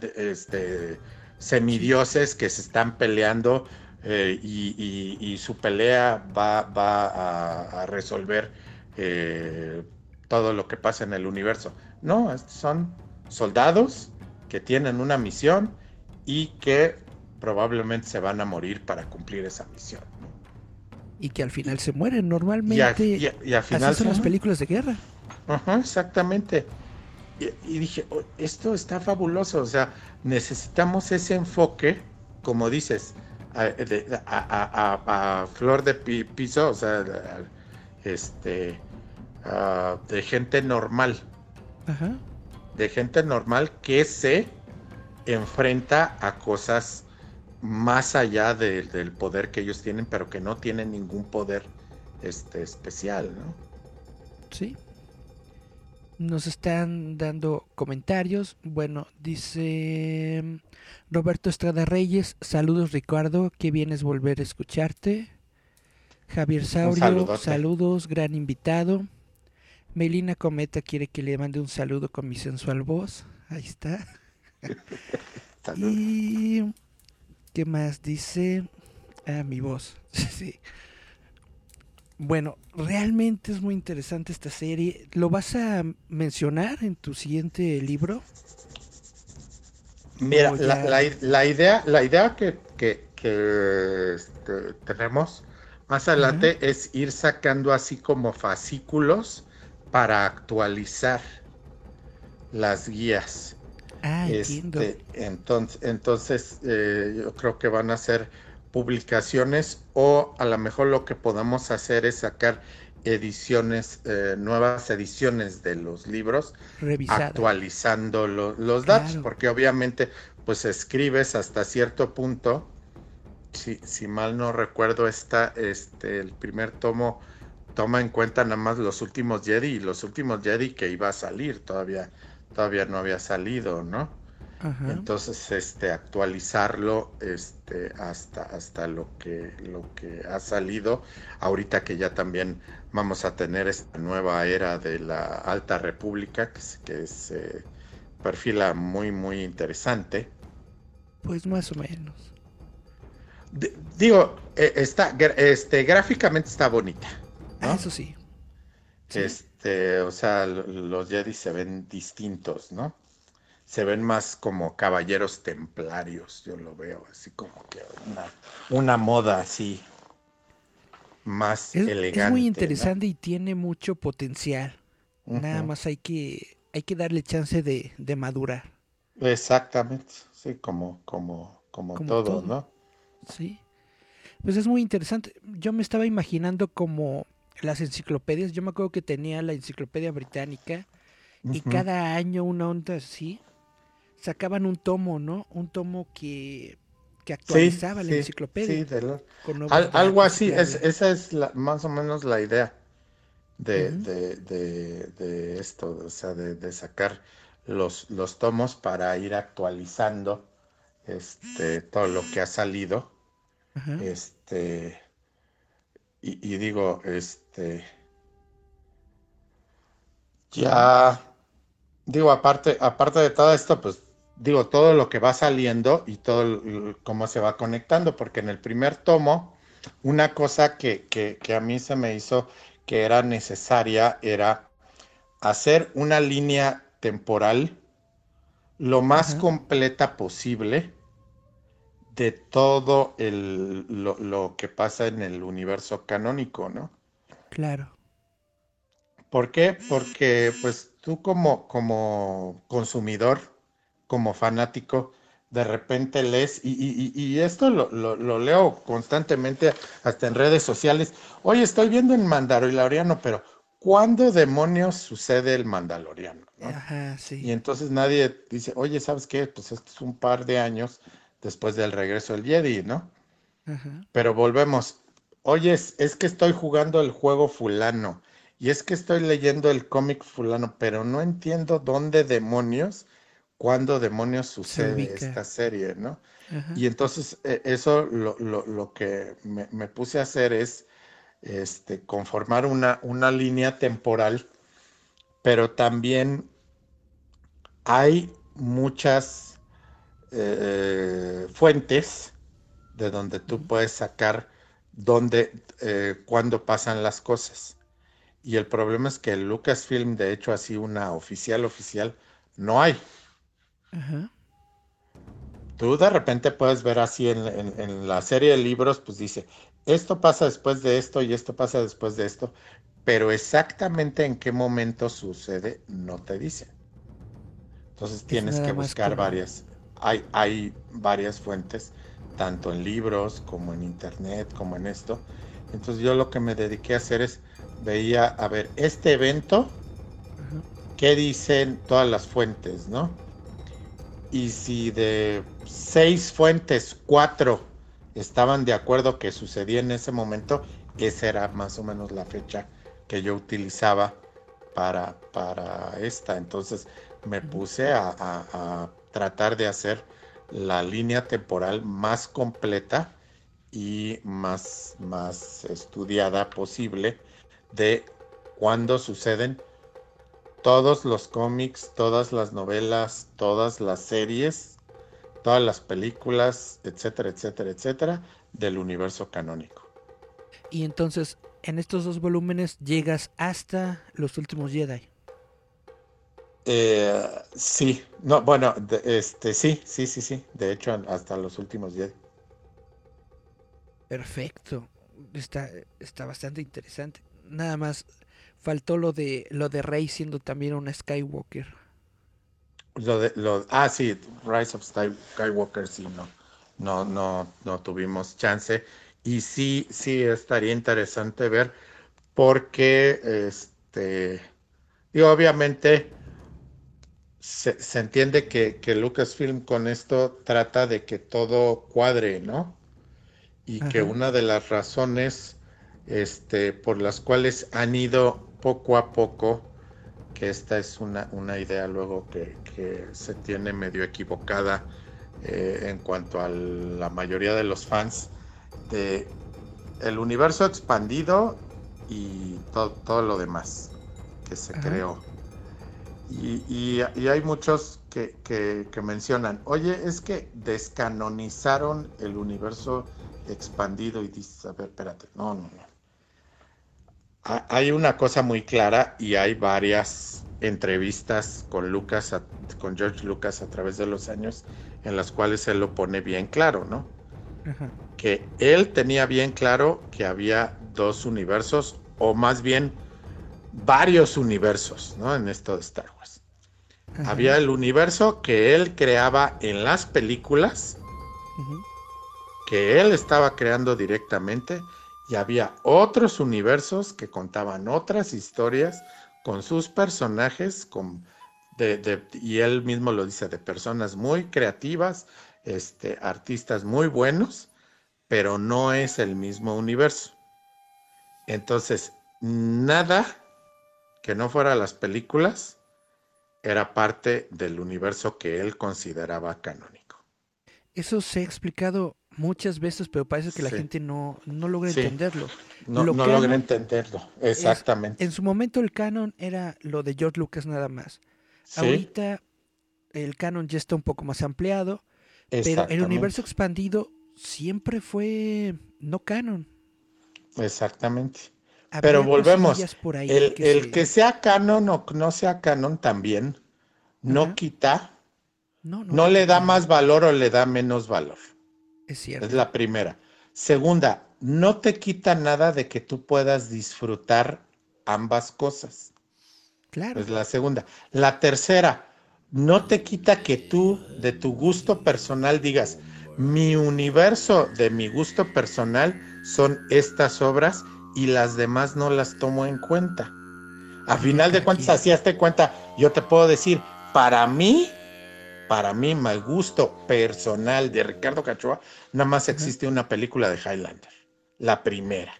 de, de este, semidioses que se están peleando eh, y, y, y, su pelea va, va a, a, resolver eh, todo lo que pasa en el universo. No, son soldados que tienen una misión y que probablemente se van a morir para cumplir esa misión. ¿no? Y que al final se mueren normalmente. Y, a, y al final así son las películas de guerra. Ajá, exactamente. Y, y, dije, oh, esto está fabuloso, o sea, necesitamos ese enfoque, como dices, a, de, a, a, a flor de piso, o sea, este, de gente normal. Ajá. De gente normal que se enfrenta a cosas más allá de, del poder que ellos tienen, pero que no tienen ningún poder este, especial, ¿no? Sí, nos están dando comentarios. Bueno, dice Roberto Estrada Reyes, saludos Ricardo, qué bien es volver a escucharte. Javier Saurio, saludos, gran invitado. Melina Cometa quiere que le mande un saludo con mi sensual voz. Ahí está. <laughs> y ¿qué más dice? Ah, mi voz. <laughs> sí. Bueno, realmente es muy interesante esta serie. ¿Lo vas a mencionar en tu siguiente libro? Mira, ya... la, la, la, idea, la idea que, que, que este, tenemos más adelante uh -huh. es ir sacando así como fascículos para actualizar las guías. Ah, entiendo. Este, entonces, entonces eh, yo creo que van a ser publicaciones o a lo mejor lo que podamos hacer es sacar ediciones, eh, nuevas ediciones de los libros, Revisada. actualizando lo, los datos, porque obviamente pues escribes hasta cierto punto, si, si mal no recuerdo está este, el primer tomo toma en cuenta nada más los últimos Jedi y los últimos Jedi que iba a salir, todavía, todavía no había salido, ¿no? Ajá. Entonces, este, actualizarlo este, hasta, hasta lo, que, lo que ha salido, ahorita que ya también vamos a tener esta nueva era de la Alta República, que, que se perfila muy, muy interesante. Pues más o menos. D digo, eh, está, este, gráficamente está bonita. ¿no? Eso sí. sí. Este, o sea, los Jedi se ven distintos, ¿no? Se ven más como caballeros templarios, yo lo veo así como que una, una moda así más es, elegante. Es muy interesante ¿no? y tiene mucho potencial. Uh -huh. Nada más hay que, hay que darle chance de, de, madurar. Exactamente, sí, como, como, como, como todo, todo, ¿no? Sí. Pues es muy interesante. Yo me estaba imaginando como las enciclopedias. Yo me acuerdo que tenía la enciclopedia británica uh -huh. y cada año una onda así sacaban un tomo, ¿no? Un tomo que, que actualizaba sí, la sí, enciclopedia. Sí, de lo... Al, algo así, es, esa es la, más o menos la idea de, uh -huh. de, de, de, esto, o sea, de, sacar los, los tomos para ir actualizando este, todo lo que ha salido. Uh -huh. Este, y, y, digo, este, ya, digo, aparte, aparte de todo esto, pues digo, todo lo que va saliendo y todo cómo se va conectando, porque en el primer tomo, una cosa que, que, que, a mí se me hizo que era necesaria era hacer una línea temporal lo más uh -huh. completa posible de todo el, lo, lo, que pasa en el universo canónico, ¿no? Claro. ¿Por qué? Porque pues tú como, como consumidor, como fanático, de repente lees, y, esto lo, leo constantemente hasta en redes sociales, oye, estoy viendo en Mandaloriano, pero ¿cuándo demonios sucede el Mandaloriano? Ajá, sí. Y entonces nadie dice, oye, ¿sabes qué? Pues esto es un par de años después del regreso del Jedi, ¿no? Ajá. Pero volvemos, oye, es que estoy jugando el juego fulano, y es que estoy leyendo el cómic fulano, pero no entiendo dónde demonios cuándo demonios sucede esta serie, ¿no? Y entonces eh, eso lo, que me, puse a hacer es este, conformar una, una línea temporal, pero también hay muchas eh, fuentes de donde tú puedes sacar dónde, eh, cuándo pasan las cosas. Y el problema es que el Lucasfilm, de hecho, así una oficial oficial, no hay. Tú de repente puedes ver así en, la serie de libros, pues dice, esto pasa después de esto y esto pasa después de esto, pero exactamente en qué momento sucede no te dice. Entonces tienes que buscar varias. Hay, hay varias fuentes, tanto en libros como en internet, como en esto. Entonces yo lo que me dediqué a hacer es, veía, a ver, este evento, ¿qué dicen todas las fuentes, no? Y si de seis fuentes, cuatro estaban de acuerdo que sucedía en ese momento, esa era más o menos la fecha que yo utilizaba para, para esta. Entonces me puse a, tratar de hacer la línea temporal más completa y más, más estudiada posible de cuándo suceden todos los cómics, todas las novelas, todas las series, todas las películas, etcétera, etcétera, etcétera, del universo canónico. Y entonces, en estos dos volúmenes llegas hasta los últimos Jedi. Eh, sí, no, bueno, este, sí, sí, sí, sí. De hecho, hasta los últimos Jedi. Perfecto. Está, está bastante interesante. Nada más, faltó lo de lo de Rey siendo también una Skywalker. Lo de, lo, ah, sí, Rise of Skywalker, sí, no, no, no, no tuvimos chance. Y sí, sí estaría interesante ver, porque, este, y obviamente se, entiende que, que, Lucasfilm con esto trata de que todo cuadre, ¿no? Y que una de las razones este, por las cuales han ido poco a poco, que esta es una, una idea luego que, se tiene medio equivocada eh, en cuanto a la mayoría de los fans, de el universo expandido y todo, lo demás que se creó. Y, hay muchos que, que, mencionan, oye, es que descanonizaron el universo expandido y dices, a ver, espérate, no, no, no hay una cosa muy clara y hay varias entrevistas con Lucas, con George Lucas a través de los años, en las cuales él lo pone bien claro, ¿no? Que él tenía bien claro que había dos universos, o más bien varios universos, ¿no? En esto de Star Wars. Había el universo que él creaba en las películas, que él estaba creando directamente, y había otros universos que contaban otras historias con sus personajes, y él mismo lo dice, de personas muy creativas, este, artistas muy buenos, pero no es el mismo universo. Entonces, nada que no fuera las películas era parte del universo que él consideraba canónico. Eso se ha explicado muchas veces, pero parece que la gente no, no logra entenderlo. No, no logra entenderlo, exactamente. en su momento el canon era lo de George Lucas nada más. Ahorita el canon ya está un poco más ampliado, pero el universo expandido siempre fue no canon. Exactamente. pero volvemos, el, que, sea canon o no sea canon también no quita, no, no le da más valor o le da menos valor. Es la primera. Segunda, no te quita nada de que tú puedas disfrutar ambas cosas. Claro. Es la segunda. La tercera, no te quita que tú, de tu gusto personal, digas, mi universo de mi gusto personal son estas obras y las demás no las tomo en cuenta. A final de cuentas, así hazte cuenta, yo te puedo decir, para mí, para mí, mi gusto personal de Ricardo Cachoa, nada más existe una película de Highlander, la primera.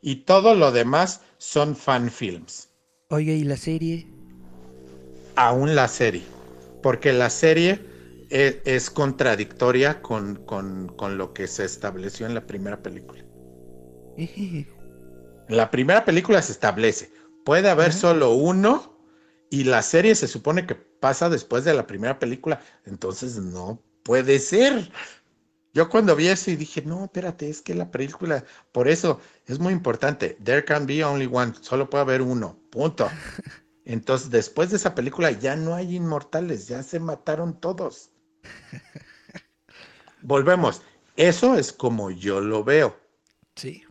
Y todo lo demás son fan films. Oye, ¿y la serie? Aún la serie. Porque la serie es, es contradictoria con, con, con, lo que se estableció en la primera película. <laughs> La primera película se establece. Puede haber solo uno y la serie se supone que pasa después de la primera película. Entonces no puede ser. Yo cuando vi eso y dije, no, espérate, es que la película, por eso es muy importante. There can be only one, solo puede haber uno, punto. <laughs> Entonces, después de esa película ya no hay inmortales, ya se mataron todos. <laughs> Volvemos. Eso es como yo lo veo. Sí.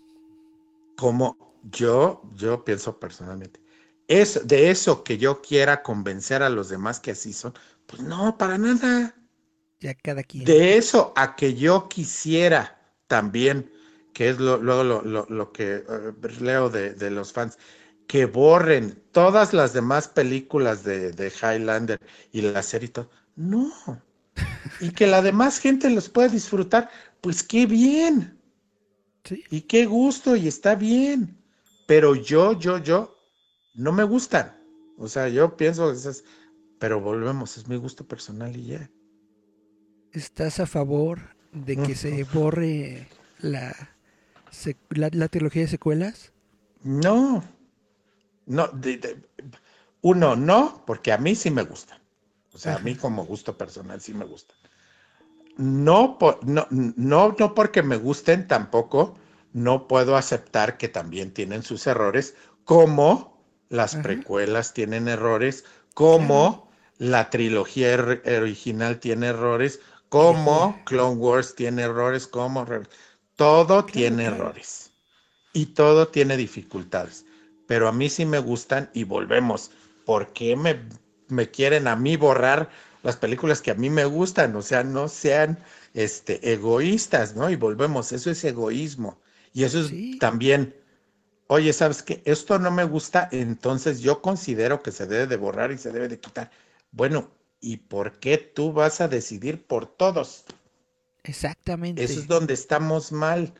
Como yo, yo pienso personalmente. Es de eso que yo quiera convencer a los demás que así son. Pues no, para nada. Ya cada quien. De eso a que yo quisiera también, que es luego lo, lo, lo, lo, que uh, leo de, de, los fans, que borren todas las demás películas de, de Highlander y la serie y todo. No. y que la demás gente los pueda disfrutar, pues qué bien. Sí. Y qué gusto, y está bien. Pero yo, yo, yo, no me gustan. O sea, yo pienso, es, pero volvemos, es mi gusto personal y ya. ¿Estás a favor de que se borre la, la, la trilogía de secuelas? No. No, de, de, uno, no, porque a mí sí me gustan. O sea, a mí como gusto personal sí me gustan. No, por, no, no, no porque me gusten tampoco, no puedo aceptar que también tienen sus errores, como las Ajá. precuelas tienen errores, como la trilogía original tiene errores, como Clone Wars tiene errores, como todo tiene errores y todo tiene dificultades. Pero a mí sí me gustan y volvemos. ¿Por qué me, me quieren a mí borrar las películas que a mí me gustan? O sea, no sean este, egoístas, ¿no? Y volvemos, eso es egoísmo. Y eso es sí. también, oye, ¿sabes qué? Esto no me gusta, entonces yo considero que se debe de borrar y se debe de quitar. Bueno, ¿y por qué tú vas a decidir por todos? Exactamente. Eso es donde estamos mal.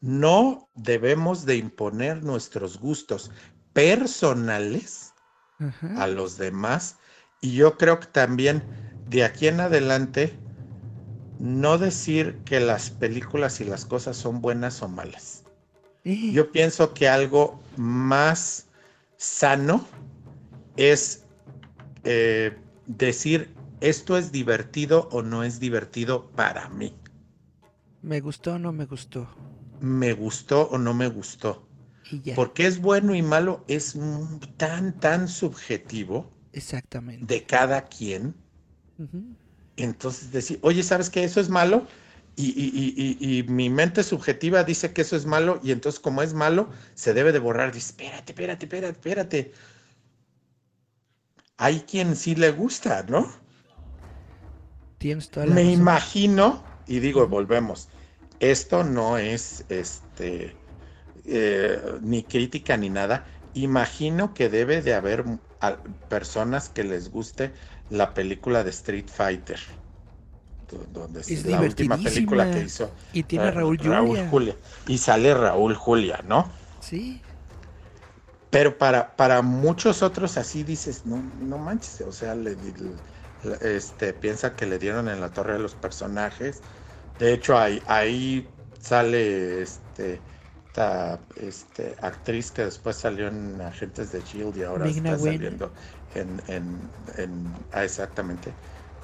No debemos de imponer nuestros gustos personales Ajá. a los demás. Y yo creo que también de aquí en adelante, no decir que las películas y las cosas son buenas o malas. Yo pienso que algo más sano es eh, decir esto es divertido o no es divertido para mí. Me gustó o no me gustó. Me gustó o no me gustó. Porque es bueno y malo es tan, tan subjetivo. Exactamente. De cada quien. Uh -huh. Entonces decir, oye, ¿sabes que eso es malo? Y, y, y, y, mi mente subjetiva dice que eso es malo, y entonces, como es malo, se debe de borrar. Dice, espérate, espérate, espérate, espérate. Hay quien sí le gusta, ¿no? Tienes toda la Me razón. imagino, y digo, volvemos, esto no es este eh, ni crítica ni nada. Imagino que debe de haber personas que les guste la película de Street Fighter. Donde es la última película que hizo. Y tiene a Raúl, Raúl Julia. Julia. Y sale Raúl Julia, ¿no? Sí. Pero para, para muchos otros así dices, no, no manches, o sea, le, le, este, piensa que le dieron en la torre a los personajes. De hecho, ahí, ahí sale este, esta este, actriz que después salió en Agentes de Shield y ahora está saliendo en, en, en ah, exactamente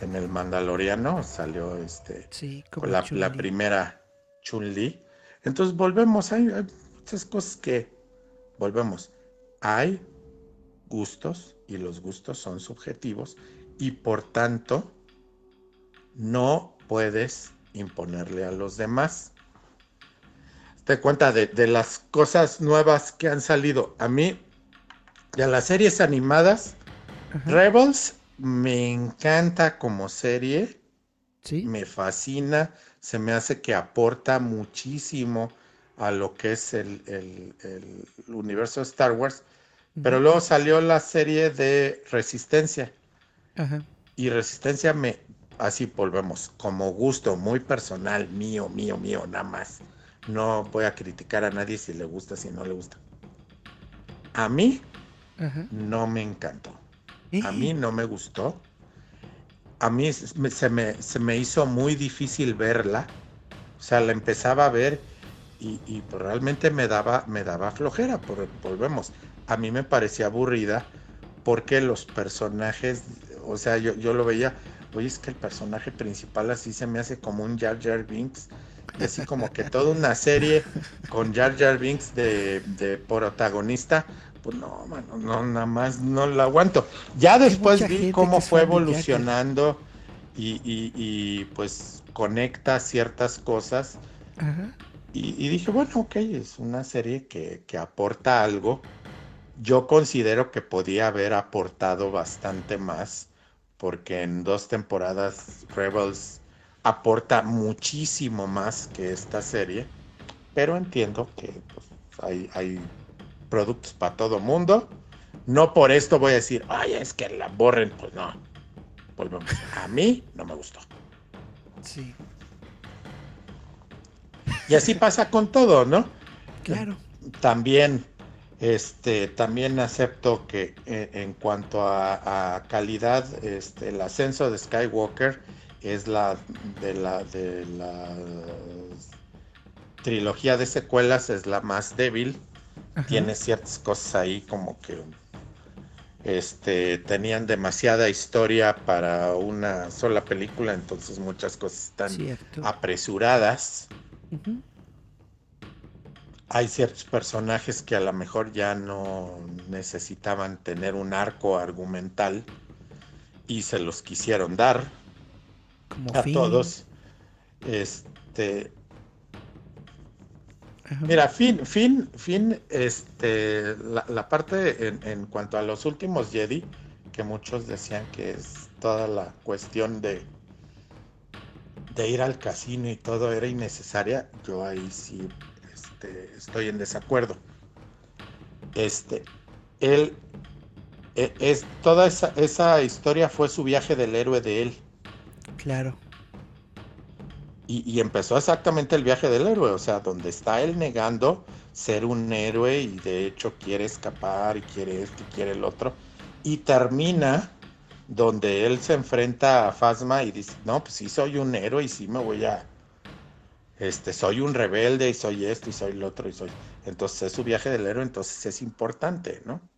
en el Mandaloriano salió este Sí, con la, primera Chun-Li. Entonces volvemos, hay, hay muchas cosas que volvemos. Hay gustos y los gustos son subjetivos y por tanto no puedes imponerle a los demás. Te cuenta de, de las cosas nuevas que han salido. A mí, de las series animadas, Rebels me encanta como serie. Sí. Me fascina. Se me hace que aporta muchísimo a lo que es el, el universo de Star Wars. Pero luego salió la serie de Resistencia. Ajá. Y Resistencia me, así volvemos, como gusto muy personal, mío, mío, mío, nada más. No voy a criticar a nadie si le gusta, si no le gusta. A mí Ajá. no me encantó. A mí no me gustó. A mí se me, se me, hizo muy difícil verla. O sea, la empezaba a ver y, y realmente me daba, me daba flojera. Por, volvemos. A mí me parecía aburrida porque los personajes, o sea, yo, yo lo veía, oye, es que el personaje principal así se me hace como un Jar Jar Binks. Y así como que toda una serie con Jar Jar Binks de, de protagonista, pues no, mano, no, nada más no la aguanto. Ya después vi cómo fue evolucionando y, y- y, pues conecta ciertas cosas. Ajá. Y, y dije, bueno, ok, es una serie que, que aporta algo. Yo considero que podía haber aportado bastante más, porque en dos temporadas Rebels aporta muchísimo más que esta serie, pero entiendo que pues, hay, hay productos para todo mundo. No por esto voy a decir, ay, es que la borren, pues no. Volvemos. A mí no me gustó. Sí. Y así pasa con todo, ¿no? Claro. También, este, también acepto que eh, en cuanto a, a calidad, este, el ascenso de Skywalker es la de la de la trilogía de secuelas es la más débil. Ajá. Tiene ciertas cosas ahí como que este tenían demasiada historia para una sola película, entonces muchas cosas están Cierto. apresuradas. Hay ciertos personajes que a lo mejor ya no necesitaban tener un arco argumental y se los quisieron dar Como a todos. Este, Ajá. mira, Finn, Finn, Finn, este, la, la parte en, en cuanto a los últimos Jedi, que muchos decían que es toda la cuestión de de ir al casino y todo era innecesaria, yo ahí sí este, estoy en desacuerdo. Este, él, e- es, toda esa, esa historia fue su viaje del héroe de él. Claro. Y, y empezó exactamente el viaje del héroe, o sea, donde está él negando ser un héroe y de hecho quiere escapar y quiere esto y quiere el otro. Y termina donde él se enfrenta a Fasma y dice, no, pues sí soy un héroe y sí me voy a, este, soy un rebelde y soy esto y soy lo otro y soy. Entonces es su viaje del héroe, entonces es importante, ¿no?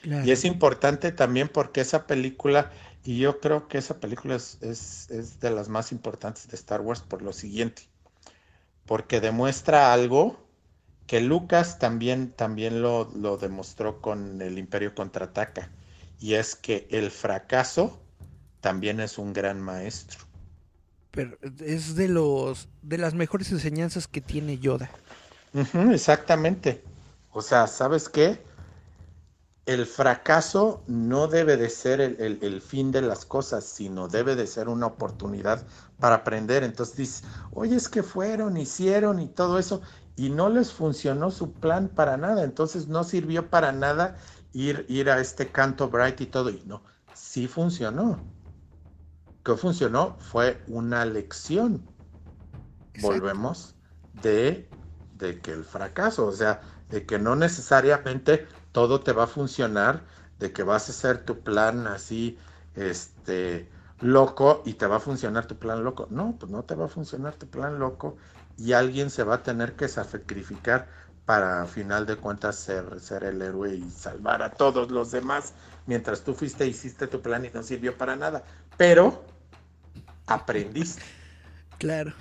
Claro. Y es importante también porque esa película, y yo creo que esa película es, es- es de las más importantes de Star Wars por lo siguiente, porque demuestra algo que Lucas también, también lo, lo demostró con el Imperio Contraataca, y es que el fracaso también es un gran maestro. Pero es de los de las mejores enseñanzas que tiene Yoda. Exactamente. O sea, ¿sabes qué? El fracaso no debe de ser el, el- el fin de las cosas, sino debe de ser una oportunidad para aprender. Entonces dices, oye, es que fueron, hicieron y todo eso, y no les funcionó su plan para nada. Entonces no sirvió para nada ir, ir a este canto bright y todo. Y no, sí funcionó. ¿Qué funcionó? Fue una lección Exacto. volvemos de, de que el fracaso, o sea, de que no necesariamente todo te va a funcionar, de que vas a hacer tu plan así, este, loco y te va a funcionar tu plan loco. No, pues no te va a funcionar tu plan loco y alguien se va a tener que sacrificar para, final de cuentas, ser, ser el héroe y salvar a todos los demás, mientras tú fuiste, hiciste tu plan y no sirvió para nada. Pero aprendiste. Claro.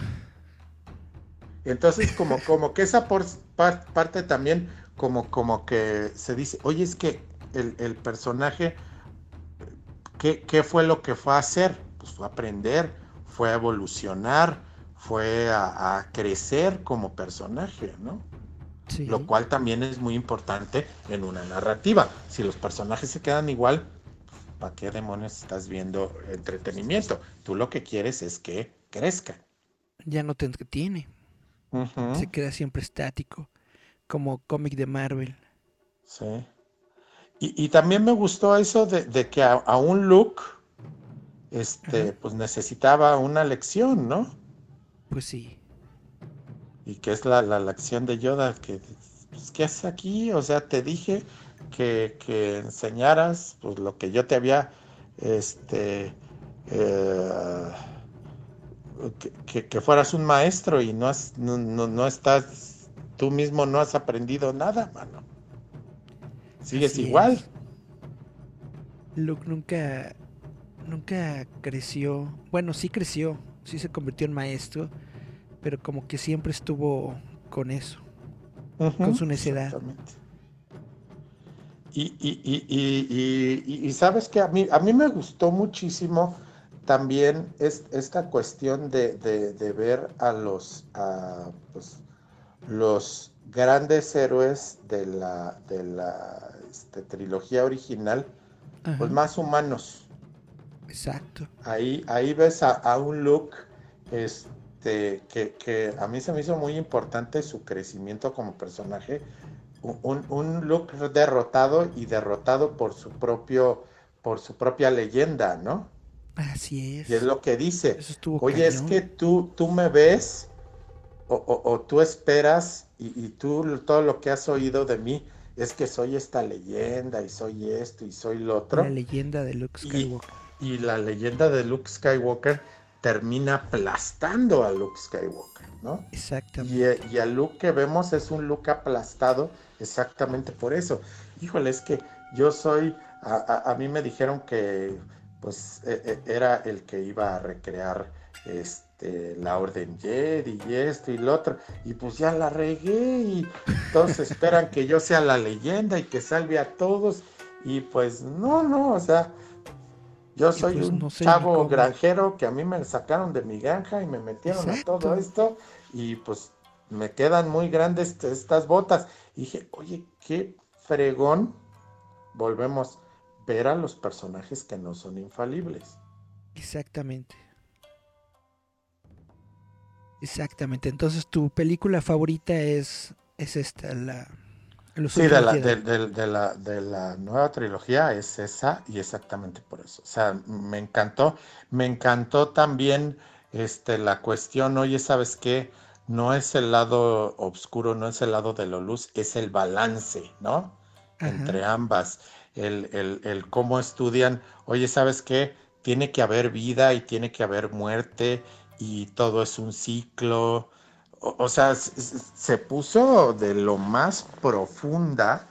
Entonces, como, como que esa por- par- parte también, como, como que se dice, oye, es que el, el personaje, ¿qué, qué fue lo que fue a hacer? Pues fue a aprender, fue a evolucionar, fue a, a crecer como personaje, ¿no? Sí. Lo cual también es muy importante en una narrativa. Si los personajes se quedan igual, ¿para qué demonios estás viendo entretenimiento? Tú lo que quieres es que crezca. Ya no te entretiene. Se queda siempre estático, como cómic de Marvel. Sí. Y, también me gustó eso de, que a, un Luke, este, pues necesitaba una lección, ¿no? Pues sí. Y que es la, la lección de Yoda, que, pues, ¿qué haces aquí? O sea, te dije que, enseñaras pues, lo que yo te había, este, eh, que, fueras un maestro y no, has, no, no, estás, tú mismo no has aprendido nada, mano. Sigues igual. Luke nunca, nunca creció, bueno, sí creció, sí se convirtió en maestro, pero como que siempre estuvo con eso, con su necedad. Y, y, y, y, sabes que a mí, a mí me gustó muchísimo también es esta cuestión de, ver a los, pues, los grandes héroes de la, de la este, trilogía original, pues más humanos. Exacto. Ahí, ahí ves a, un Luke este, que, a mí se me hizo muy importante su crecimiento como personaje. Un, un Luke derrotado y derrotado por su propio, por su propia leyenda, ¿no? Así es. Y es lo que dice. Oye, es que tú, tú me ves o, tú esperas y, tú todo lo que has oído de mí es que soy esta leyenda y soy esto y soy lo otro. La leyenda de Luke Skywalker. Y, la leyenda de Luke Skywalker termina aplastando a Luke Skywalker, ¿no? Exactamente. Y, y a Luke que vemos es un Luke aplastado exactamente por eso. Híjole, es que yo soy, a mí me dijeron que pues e, e, era el que iba a recrear este, la Orden Jedi y esto y lo otro, y pues ya la regué y todos esperan que yo sea la leyenda y que salve a todos, y pues no, no, o sea, yo soy pues, un chavo granjero que a mí me sacaron de mi granja y me metieron a todo esto, y pues me quedan muy grandes estas botas. Y dije, oye, qué fregón, volvemos ver a los personajes que no son infalibles. Exactamente. Exactamente. Entonces tu película favorita es, es esta, la... sí, de la, de, la, de la nueva trilogía es esa y exactamente por eso. O sea, me encantó. Me encantó también este, la cuestión, oye, ¿sabes qué? No es el lado oscuro, no es el lado de la luz, es el balance, ¿no? Entre ambas el, cómo estudian, oye, ¿sabes qué? Tiene que haber vida y tiene que haber muerte y todo es un ciclo. O, sea, se, puso de lo más profunda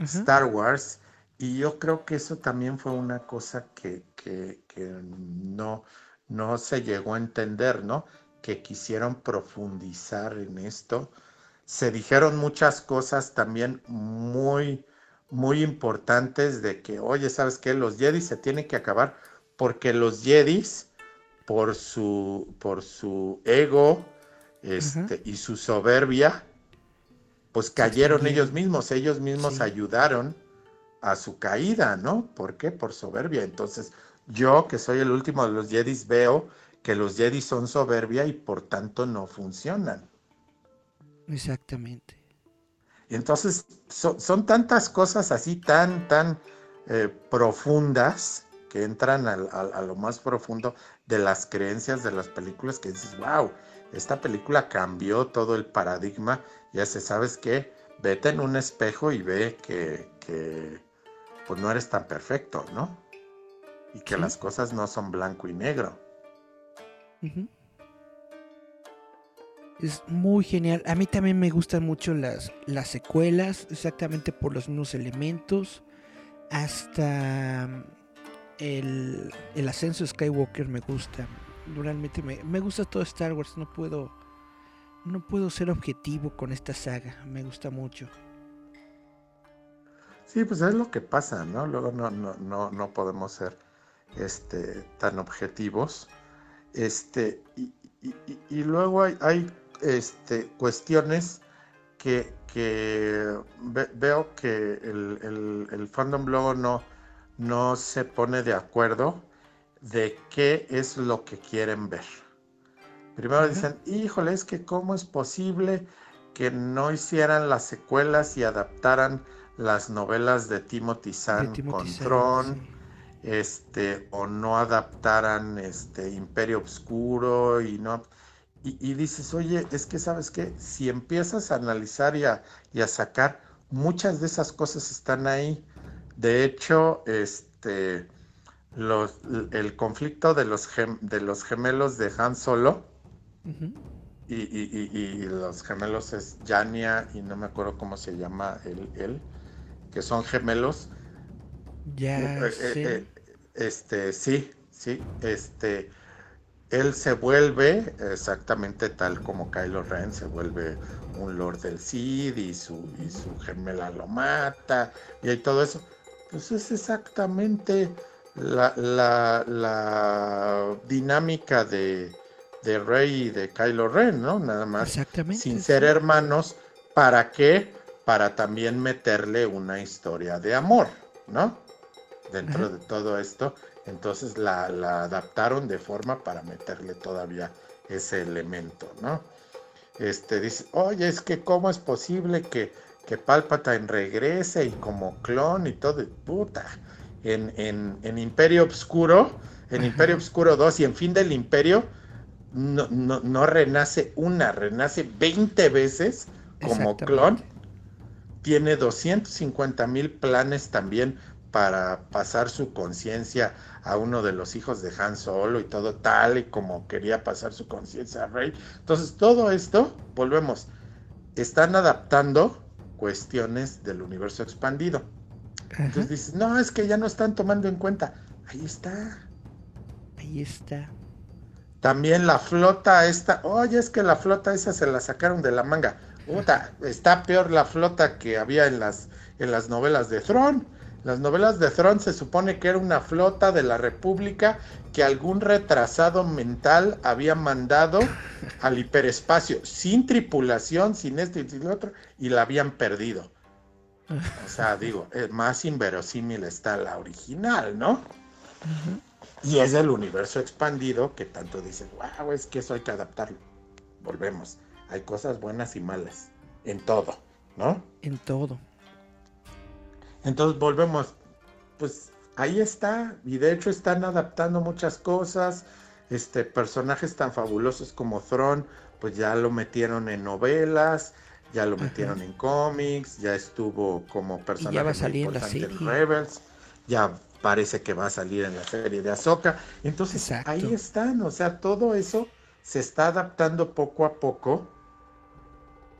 Star Wars y yo creo que eso también fue una cosa que, que, no, no se llegó a entender, ¿no? Que quisieron profundizar en esto. Se dijeron muchas cosas también muy muy importantes de que, oye, ¿sabes qué? Los Jedi se tienen que acabar porque los Jedis, por su, por su ego este, y su soberbia, pues cayeron ellos mismos, ellos mismos ayudaron a su caída, ¿no? ¿Por qué? Por soberbia. Entonces, yo que soy el último de los Jedis veo que los Jedis son soberbia y por tanto no funcionan. Exactamente. Entonces son tantas cosas así tan, tan eh, profundas que entran a, lo más profundo de las creencias de las películas que dices, wow, esta película cambió todo el paradigma. Ya se sabes que vete en un espejo y ve que, pues no eres tan perfecto, ¿no? Y que las cosas no son blanco y negro. Es muy genial. A mí también me gustan mucho las, las secuelas, exactamente por los mismos elementos. Hasta el, el ascenso de Skywalker me gusta. Realmente me, me gusta todo Star Wars. No puedo, no puedo ser objetivo con esta saga. Me gusta mucho. Sí, pues es lo que pasa, ¿no? Luego no, no, no, no podemos ser este, tan objetivos. Este, y, luego hay, este, cuestiones que, veo que el, fandom luego no, no se pone de acuerdo de qué es lo que quieren ver. Primero dicen, híjole, es que cómo es posible que no hicieran las secuelas y adaptaran las novelas de Timothy Zahn con Tron, este, o no adaptaran este Imperio Obscuro y no. Y, dices, oye, es que sabes que si empiezas a analizar y a, y a sacar, muchas de esas cosas están ahí. De hecho, este, los, el conflicto de los, de los gemelos de Han Solo y, los gemelos es Yania y no me acuerdo cómo se llama él, que son gemelos. Ya, eh, eh, eh, este, sí, sí, este, él se vuelve exactamente tal como Kylo Ren, se vuelve un Lord del Cid y su, y su gemela lo mata y hay todo eso. Pues es exactamente la, la, dinámica de, de, Rey y de Kylo Ren, ¿no? Nada más. Exactamente. Sin ser hermanos, ¿para qué? Para también meterle una historia de amor, ¿no? Dentro de todo esto. Entonces la, la adaptaron de forma para meterle todavía ese elemento, ¿no? Este dice, oye, es que cómo es posible que, que Palpatine regrese y como clon y todo, puta en, Imperio Obscuro, en Imperio Obscuro 2 y en Fin del Imperio, no, no, renace una, renace 20 veces como clon. Tiene 250 mil planes también para pasar su conciencia a uno de los hijos de Han Solo y todo tal y como quería pasar su conciencia a Rey. Entonces, todo esto, volvemos, están adaptando cuestiones del universo expandido. Entonces dices, no, es que ya no están tomando en cuenta. Ahí está. Ahí está. También la flota esta, oye, es que la flota esa se la sacaron de la manga. Puta, está peor la flota que había en las, en las novelas de Throne. Las novelas de Throne se supone que era una flota de la República que algún retrasado mental había mandado al hiperespacio, sin tripulación, sin esto y sin lo otro, y la habían perdido. O sea, digo, es más inverosímil está la original, ¿no? Y es el universo expandido que tanto dices, wow, es que eso hay que adaptarlo. Volvemos. Hay cosas buenas y malas. En todo, ¿no? En todo. Entonces volvemos. Pues ahí está. Y de hecho están adaptando muchas cosas. Este, personajes tan fabulosos como Thron, pues ya lo metieron en novelas ya lo metieron en cómics, ya estuvo como personaje ya va a salir en la serie. Rebels, ya parece que va a salir en la serie de Ahsoka. Entonces ahí están, o sea, todo eso se está adaptando poco a poco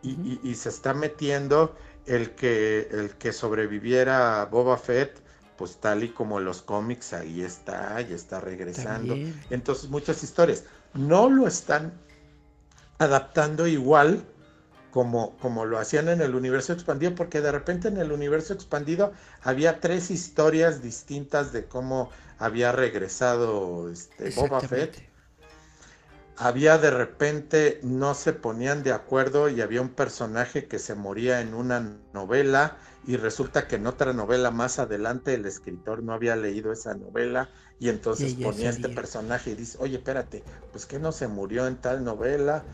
y, se está metiendo el que, el que sobreviviera Boba Fett, pues tal y como los cómics, ahí está, y está regresando. Entonces muchas historias no lo están adaptando igual como, como lo hacían en el universo expandido, porque de repente en el universo expandido había tres historias distintas de cómo había regresado este, Boba Fett. Había de repente, no se ponían de acuerdo y había un personaje que se moría en una novela y resulta que en otra novela más adelante el escritor no había leído esa novela y entonces ponía este personaje y dice, oye, espérate, pues que no se murió en tal novela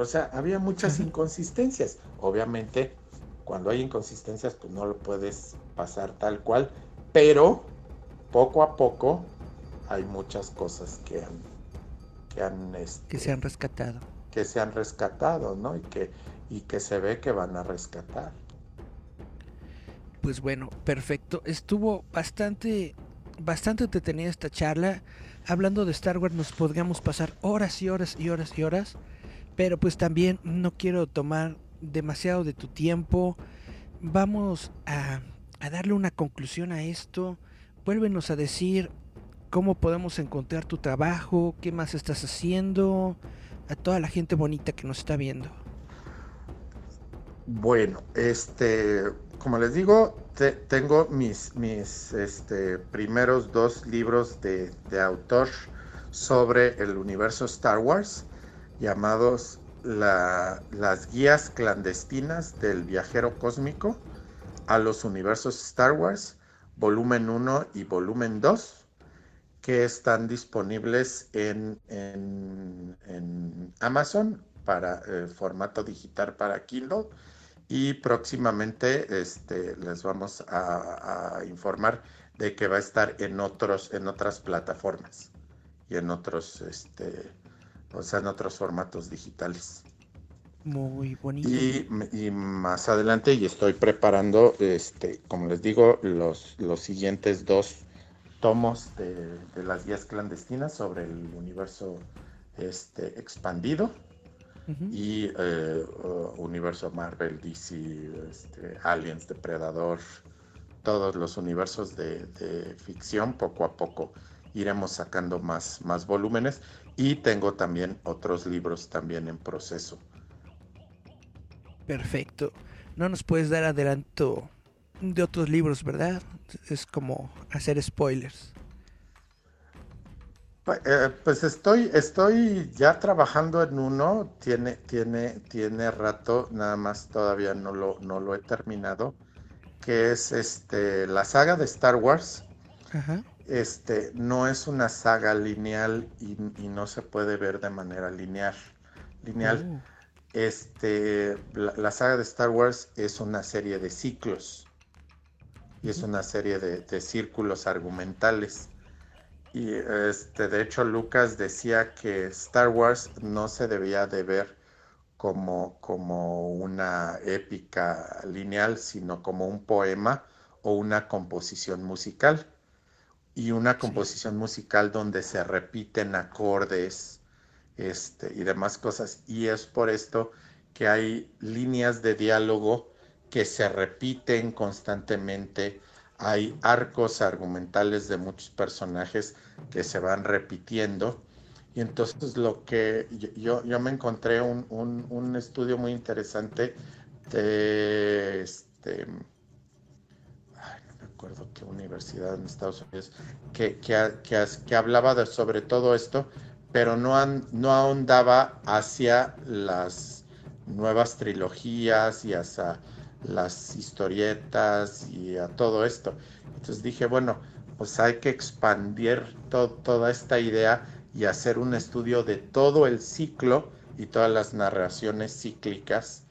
o sea, había muchas inconsistencias. Obviamente, cuando hay inconsistencias, pues no lo puedes pasar tal cual, pero poco a poco hay muchas cosas que han, que han este, que se han rescatado. Que se han rescatado, ¿no? Y que, y que se ve que van a rescatar. Pues bueno, perfecto. Estuvo bastante, bastante entretenida esta charla. Hablando de Star Wars nos podríamos pasar horas y horas y horas y horas. Pero pues también no quiero tomar demasiado de tu tiempo. Vamos a, darle una conclusión a esto. Vuélvenos a decir cómo podemos encontrar tu trabajo, qué más estás haciendo, a toda la gente bonita que nos está viendo. Bueno, este, como les digo, tengo mis, mis este, primeros dos libros de, de autor sobre el universo Star Wars llamados las guías clandestinas del viajero cósmico a los universos Star Wars, volumen 1 y volumen 2, que están disponibles en, en, en Amazon para eh, formato digital para Kindle y próximamente este, les vamos a, a, informar de que va a estar en otros en otras plataformas y en otros este, o sea en otros formatos digitales. Muy bonito. Y, y, más adelante, y estoy preparando, este, como les digo, los, los siguientes dos tomos de, de las guías clandestinas sobre el universo este, expandido uh -huh. y eh, universo Marvel, DC, este, Aliens, Depredador, todos los universos de, de, ficción, poco a poco iremos sacando más, más volúmenes y tengo también otros libros también en proceso. Perfecto. No nos puedes dar adelanto de otros libros, ¿verdad? Es como hacer spoilers. Eh, pues estoy, estoy ya trabajando en uno, tiene, tiene, tiene rato, nada más todavía no lo, no lo he terminado, que es este la saga de Star Wars. Ajá. Este no es una saga lineal y, y, no se puede ver de manera lineal. Lineal. Uh. Este, la, la, saga de Star Wars es una serie de ciclos y es una serie de, de círculos argumentales. Y este, de hecho Lucas decía que Star Wars no se debía de ver como, como una épica lineal, sino como un poema o una composición musical. Y una composición sí. musical donde se repiten acordes este, y demás cosas. Y es por esto que hay líneas de diálogo que se repiten constantemente hay arcos argumentales de muchos personajes que se van repitiendo. Y entonces lo que yo, yo me encontré un, un, un estudio muy interesante de este, ay, no me acuerdo qué universidad en Estados Unidos, que, que, que, hablaba de, sobre todo esto, pero no, an, no ahondaba hacia las nuevas trilogías y hacia las historietas y a todo esto. Entonces dije, bueno, pues hay que expandir to toda esta idea y hacer un estudio de todo el ciclo y todas las narraciones cíclicas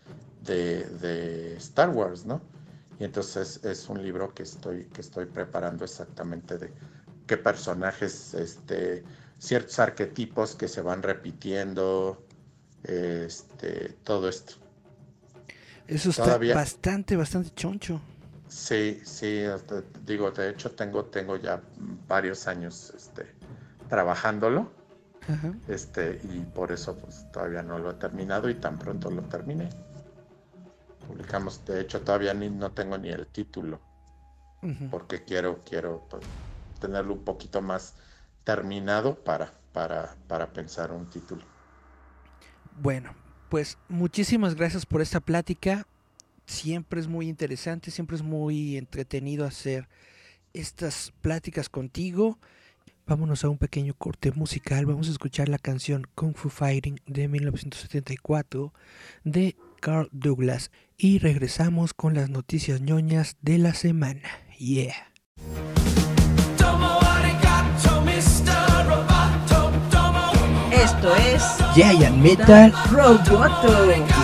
de, de Star Wars, ¿no? Y entonces es un libro que estoy, que estoy preparando exactamente de qué personajes, este, ciertos arquetipos que se van repitiendo, este, todo esto. Eso está Todavía... bastante, bastante choncho. Sí, sí, digo, de hecho tengo, tengo ya varios años este, trabajándolo. Ajá. Este, y por eso pues todavía no lo he terminado y tan pronto lo termine. Publicamos, de hecho todavía ni, no tengo ni el título. Porque quiero, quiero pues, tenerlo un poquito más terminado para, para, para pensar un título. Bueno, pues muchísimas gracias por esta plática. Siempre es muy interesante, siempre es muy entretenido hacer estas pláticas contigo. Vámonos a un pequeño corte musical. Vamos a escuchar la canción Kung Fu Fighting de 1974 de Carl Douglas y regresamos con las noticias ñoñas de la semana. Yeah. Esto es Giant Metal Roboto.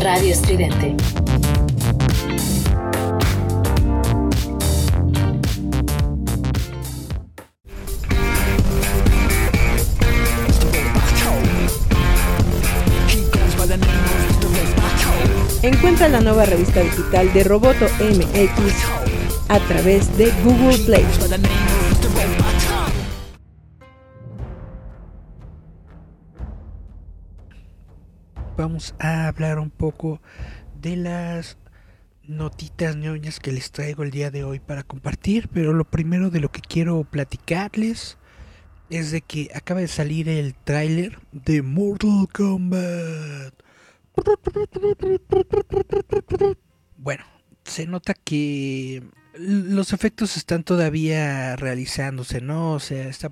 Radio Estridente. Encuentra la nueva revista digital de Roboto MX a través de Google Play. A hablar un poco de las notitas ñoñas que les traigo el día de hoy para compartir, pero lo primero de lo que quiero platicarles es de que acaba de salir el tráiler de Mortal Kombat. Bueno, se nota que los efectos están todavía realizándose, ¿no? O sea, esta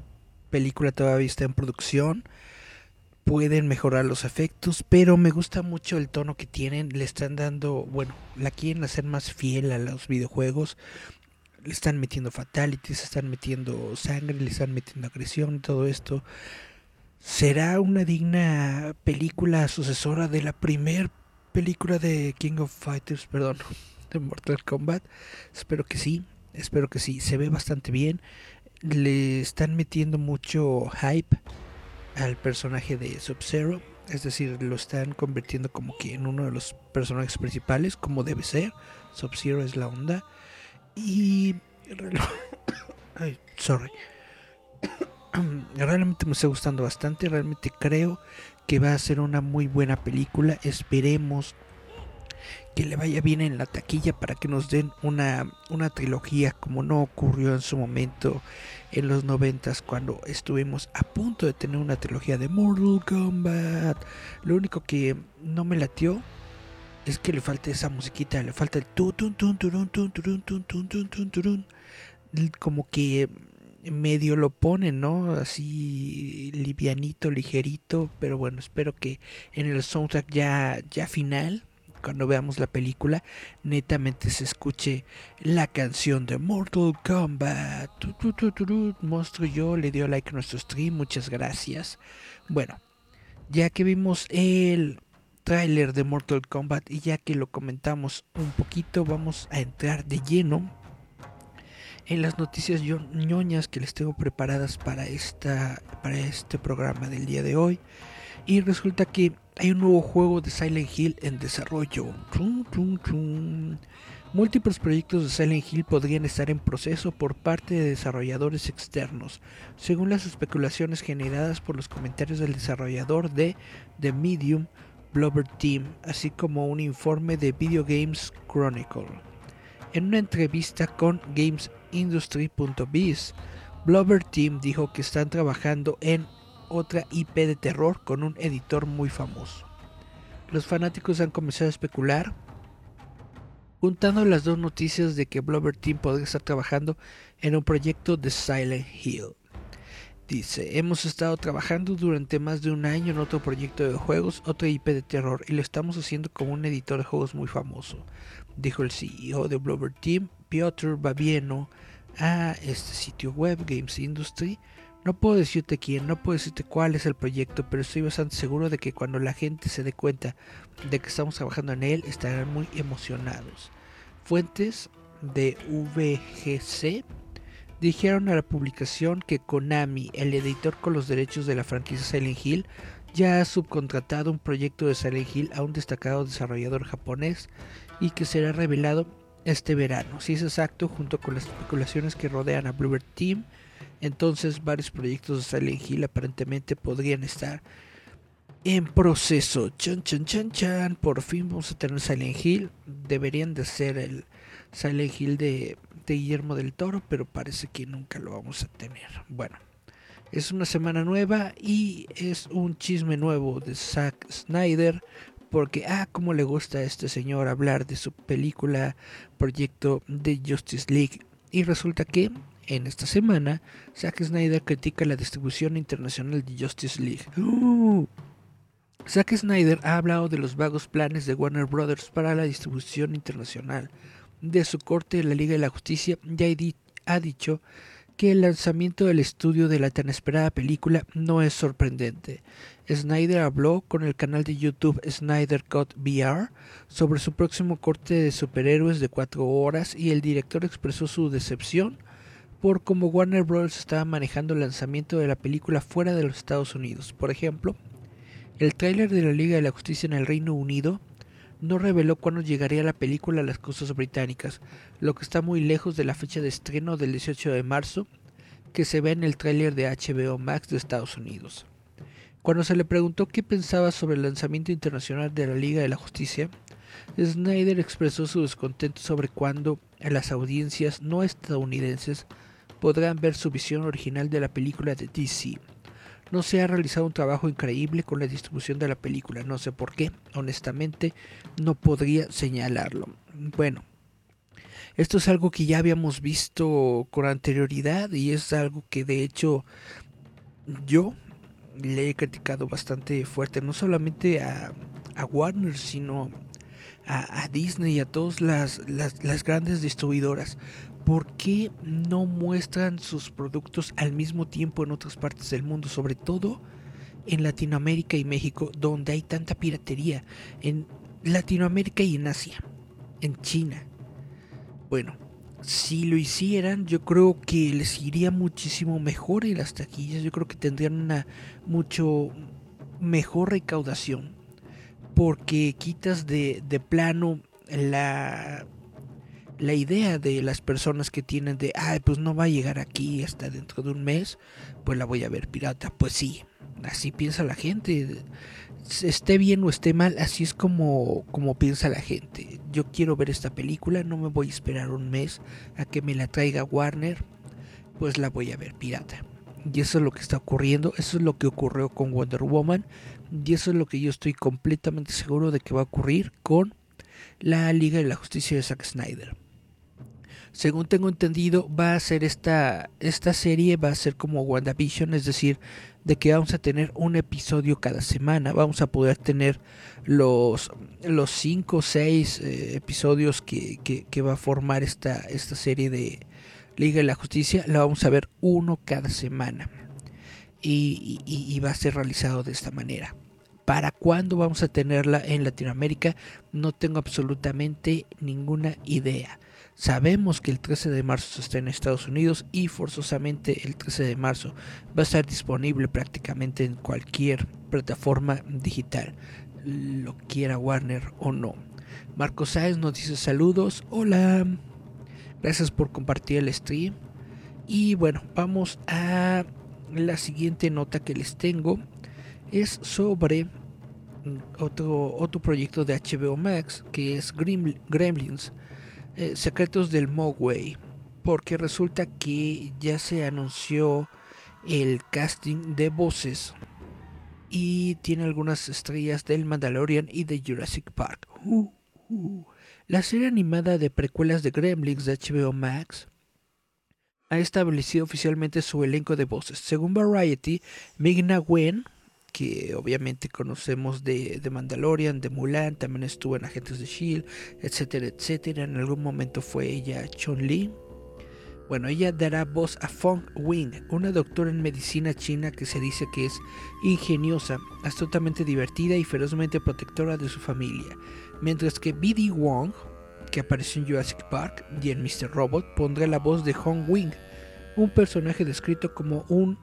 película todavía está en producción. Pueden mejorar los efectos, pero me gusta mucho el tono que tienen. Le están dando, bueno, la quieren hacer más fiel a los videojuegos. Le están metiendo fatalities, están metiendo sangre, le están metiendo agresión, todo esto. ¿Será una digna película sucesora de la primer película de King of Fighters, perdón, <laughs> de Mortal Kombat? Espero que sí, espero que sí. Se ve bastante bien. Le están metiendo mucho hype al personaje de Sub-Zero. Es decir, lo están convirtiendo como que en uno de los personajes principales, como debe ser. Sub-Zero es la onda. Y... <coughs> Ay, sorry. <coughs> realmente me está gustando bastante, realmente creo que va a ser una muy buena película, esperemos que le vaya bien en la taquilla para que nos den una, una trilogía como no ocurrió en su momento en los noventas cuando estuvimos a punto de tener una trilogía de Mortal Kombat. Lo único que no me latió es que le falta esa musiquita, le falta el tu como que medio lo ponen, ¿no? Así livianito, ligerito, pero bueno, espero que en el soundtrack ya, ya final, cuando veamos la película, netamente se escuche la canción de Mortal Kombat. Monstruo yo le dio like a nuestro stream, muchas gracias. Bueno, ya que vimos el tráiler de Mortal Kombat y ya que lo comentamos un poquito, vamos a entrar de lleno en las noticias ñoñas que les tengo preparadas para, esta, para este programa del día de hoy. Y resulta que hay un nuevo juego de Silent Hill en desarrollo. Múltiples proyectos de Silent Hill podrían estar en proceso por parte de desarrolladores externos, según las especulaciones generadas por los comentarios del desarrollador de The Medium, Blubber Team, así como un informe de Video Games Chronicle. En una entrevista con GamesIndustry.biz, Blubber Team dijo que están trabajando en otra IP de terror con un editor muy famoso. Los fanáticos han comenzado a especular, juntando las dos noticias de que Blubber Team podría estar trabajando en un proyecto de Silent Hill. Dice, hemos estado trabajando durante más de un año en otro proyecto de juegos, otra IP de terror, y lo estamos haciendo como un editor de juegos muy famoso dijo el CEO de Blover Team, Piotr Babieno, a este sitio web, Games Industry. No puedo decirte quién, no puedo decirte cuál es el proyecto, pero estoy bastante seguro de que cuando la gente se dé cuenta de que estamos trabajando en él, estarán muy emocionados. Fuentes de VGC dijeron a la publicación que Konami, el editor con los derechos de la franquicia Silent Hill, ya ha subcontratado un proyecto de Silent Hill a un destacado desarrollador japonés y que será revelado este verano. Si es exacto, junto con las especulaciones que rodean a Bluebird Team, entonces varios proyectos de Silent Hill aparentemente podrían estar en proceso. Chan, chan, chan, chan. Por fin vamos a tener Silent Hill. Deberían de ser el Silent Hill de, Guillermo del Toro, pero parece que nunca lo vamos a tener. Bueno, es una semana nueva y es un chisme nuevo de Zack Snyder porque, ah, cómo le gusta a este señor hablar de su película, proyecto de Justice League. Y resulta que, en esta semana, Zack Snyder critica la distribución internacional de Justice League. ¡Uh! Zack Snyder ha hablado de los vagos planes de Warner Brothers para la distribución internacional de su corte de la Liga de la Justicia y ha dicho que el lanzamiento del estudio de la tan esperada película no es sorprendente. Snyder habló con el canal de YouTube Snyder Cut VR sobre su próximo corte de superhéroes de 4 horas y el director expresó su decepción por cómo Warner Bros. estaba manejando el lanzamiento de la película fuera de los Estados Unidos. Por ejemplo, el tráiler de la Liga de la Justicia en el Reino Unido no reveló cuándo llegaría la película a las costas británicas, lo que está muy lejos de la fecha de estreno del 18 de marzo que se ve en el tráiler de HBO Max de Estados Unidos. Cuando se le preguntó qué pensaba sobre el lanzamiento internacional de la Liga de la Justicia, Snyder expresó su descontento sobre cuándo las audiencias no estadounidenses podrán ver su visión original de la película de DC. No se ha realizado un trabajo increíble con la distribución de la película, no sé por qué, honestamente no podría señalarlo. Bueno, esto es algo que ya habíamos visto con anterioridad y es algo que de hecho yo le he criticado bastante fuerte, no solamente a, Warner, sino a, Disney y a todas las, las, grandes distribuidoras. ¿Por qué no muestran sus productos al mismo tiempo en otras partes del mundo? Sobre todo en Latinoamérica y México, donde hay tanta piratería. En Latinoamérica y en Asia. En China. Bueno, si lo hicieran, yo creo que les iría muchísimo mejor en las taquillas. Yo creo que tendrían una mucho mejor recaudación. Porque quitas de, de plano la, la idea de las personas que tienen de, ay, pues no va a llegar aquí hasta dentro de un mes, pues la voy a ver pirata. Pues sí, así piensa la gente esté bien o esté mal, así es como, como piensa la gente. Yo quiero ver esta película, no me voy a esperar un mes a que me la traiga Warner, pues la voy a ver pirata. Y eso es lo que está ocurriendo, eso es lo que ocurrió con Wonder Woman, y eso es lo que yo estoy completamente seguro de que va a ocurrir con la Liga de la Justicia de Zack Snyder. Según tengo entendido, va a ser esta, esta serie, va a ser como WandaVision, es decir, de que vamos a tener un episodio cada semana. Vamos a poder tener los, los cinco o seis eh, episodios que, que, va a formar esta, esta serie de Liga de la Justicia. La vamos a ver uno cada semana. Y, y, va a ser realizado de esta manera. ¿Para cuándo vamos a tenerla en Latinoamérica? No tengo absolutamente ninguna idea. Sabemos que el 13 de marzo está en Estados Unidos y forzosamente el 13 de marzo va a estar disponible prácticamente en cualquier plataforma digital, lo quiera Warner o no. Marco Sáez nos dice saludos, hola, gracias por compartir el stream. Y bueno, vamos a la siguiente nota que les tengo. Es sobre otro, otro proyecto de HBO Max que es Gremlins eh, secretos del Mogwai, porque resulta que ya se anunció el casting de voces y tiene algunas estrellas del Mandalorian y de Jurassic Park. Uh, uh. La serie animada de precuelas de Gremlins de HBO Max ha establecido oficialmente su elenco de voces. Según Variety, Migna Wen que obviamente conocemos de, de, Mandalorian, de Mulan, también estuvo en Agentes de Shield, etcétera, etcétera. En algún momento fue ella Chun-Li. Bueno, ella dará voz a Feng Wing, una doctora en medicina china que se dice que es ingeniosa, astutamente divertida y ferozmente protectora de su familia. Mientras que B.D. Wong, que apareció en Jurassic Park y en Mr. Robot, pondrá la voz de Hong Wing, un personaje descrito como un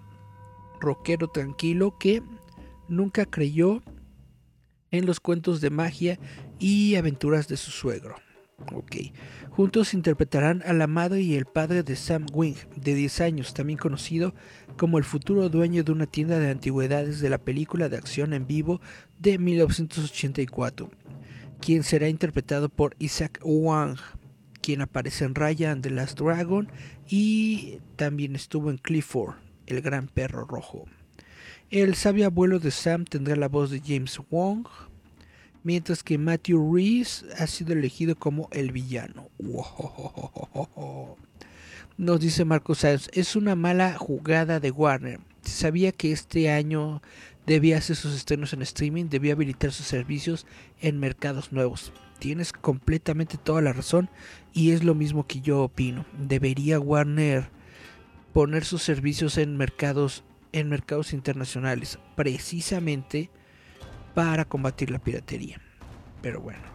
rockero tranquilo que nunca creyó en los cuentos de magia y aventuras de su suegro. Juntos interpretarán a la madre y el padre de Sam Wing, de 10 años, también conocido como el futuro dueño de una tienda de antigüedades de la película de acción en vivo de 1984, quien será interpretado por Isaac Wang, quien aparece en Raya and the Last Dragon y también estuvo en Clifford, el gran perro rojo. El sabio abuelo de Sam tendrá la voz de James Wong, mientras que Matthew Reese ha sido elegido como el villano. Nos dice Marco Sáenz, es una mala jugada de Warner. Sabía que este año debía hacer sus estrenos en streaming, debía habilitar sus servicios en mercados nuevos. Tienes completamente toda la razón y es lo mismo que yo opino. Debería Warner poner sus servicios en mercados en mercados internacionales precisamente para combatir la piratería. Pero bueno.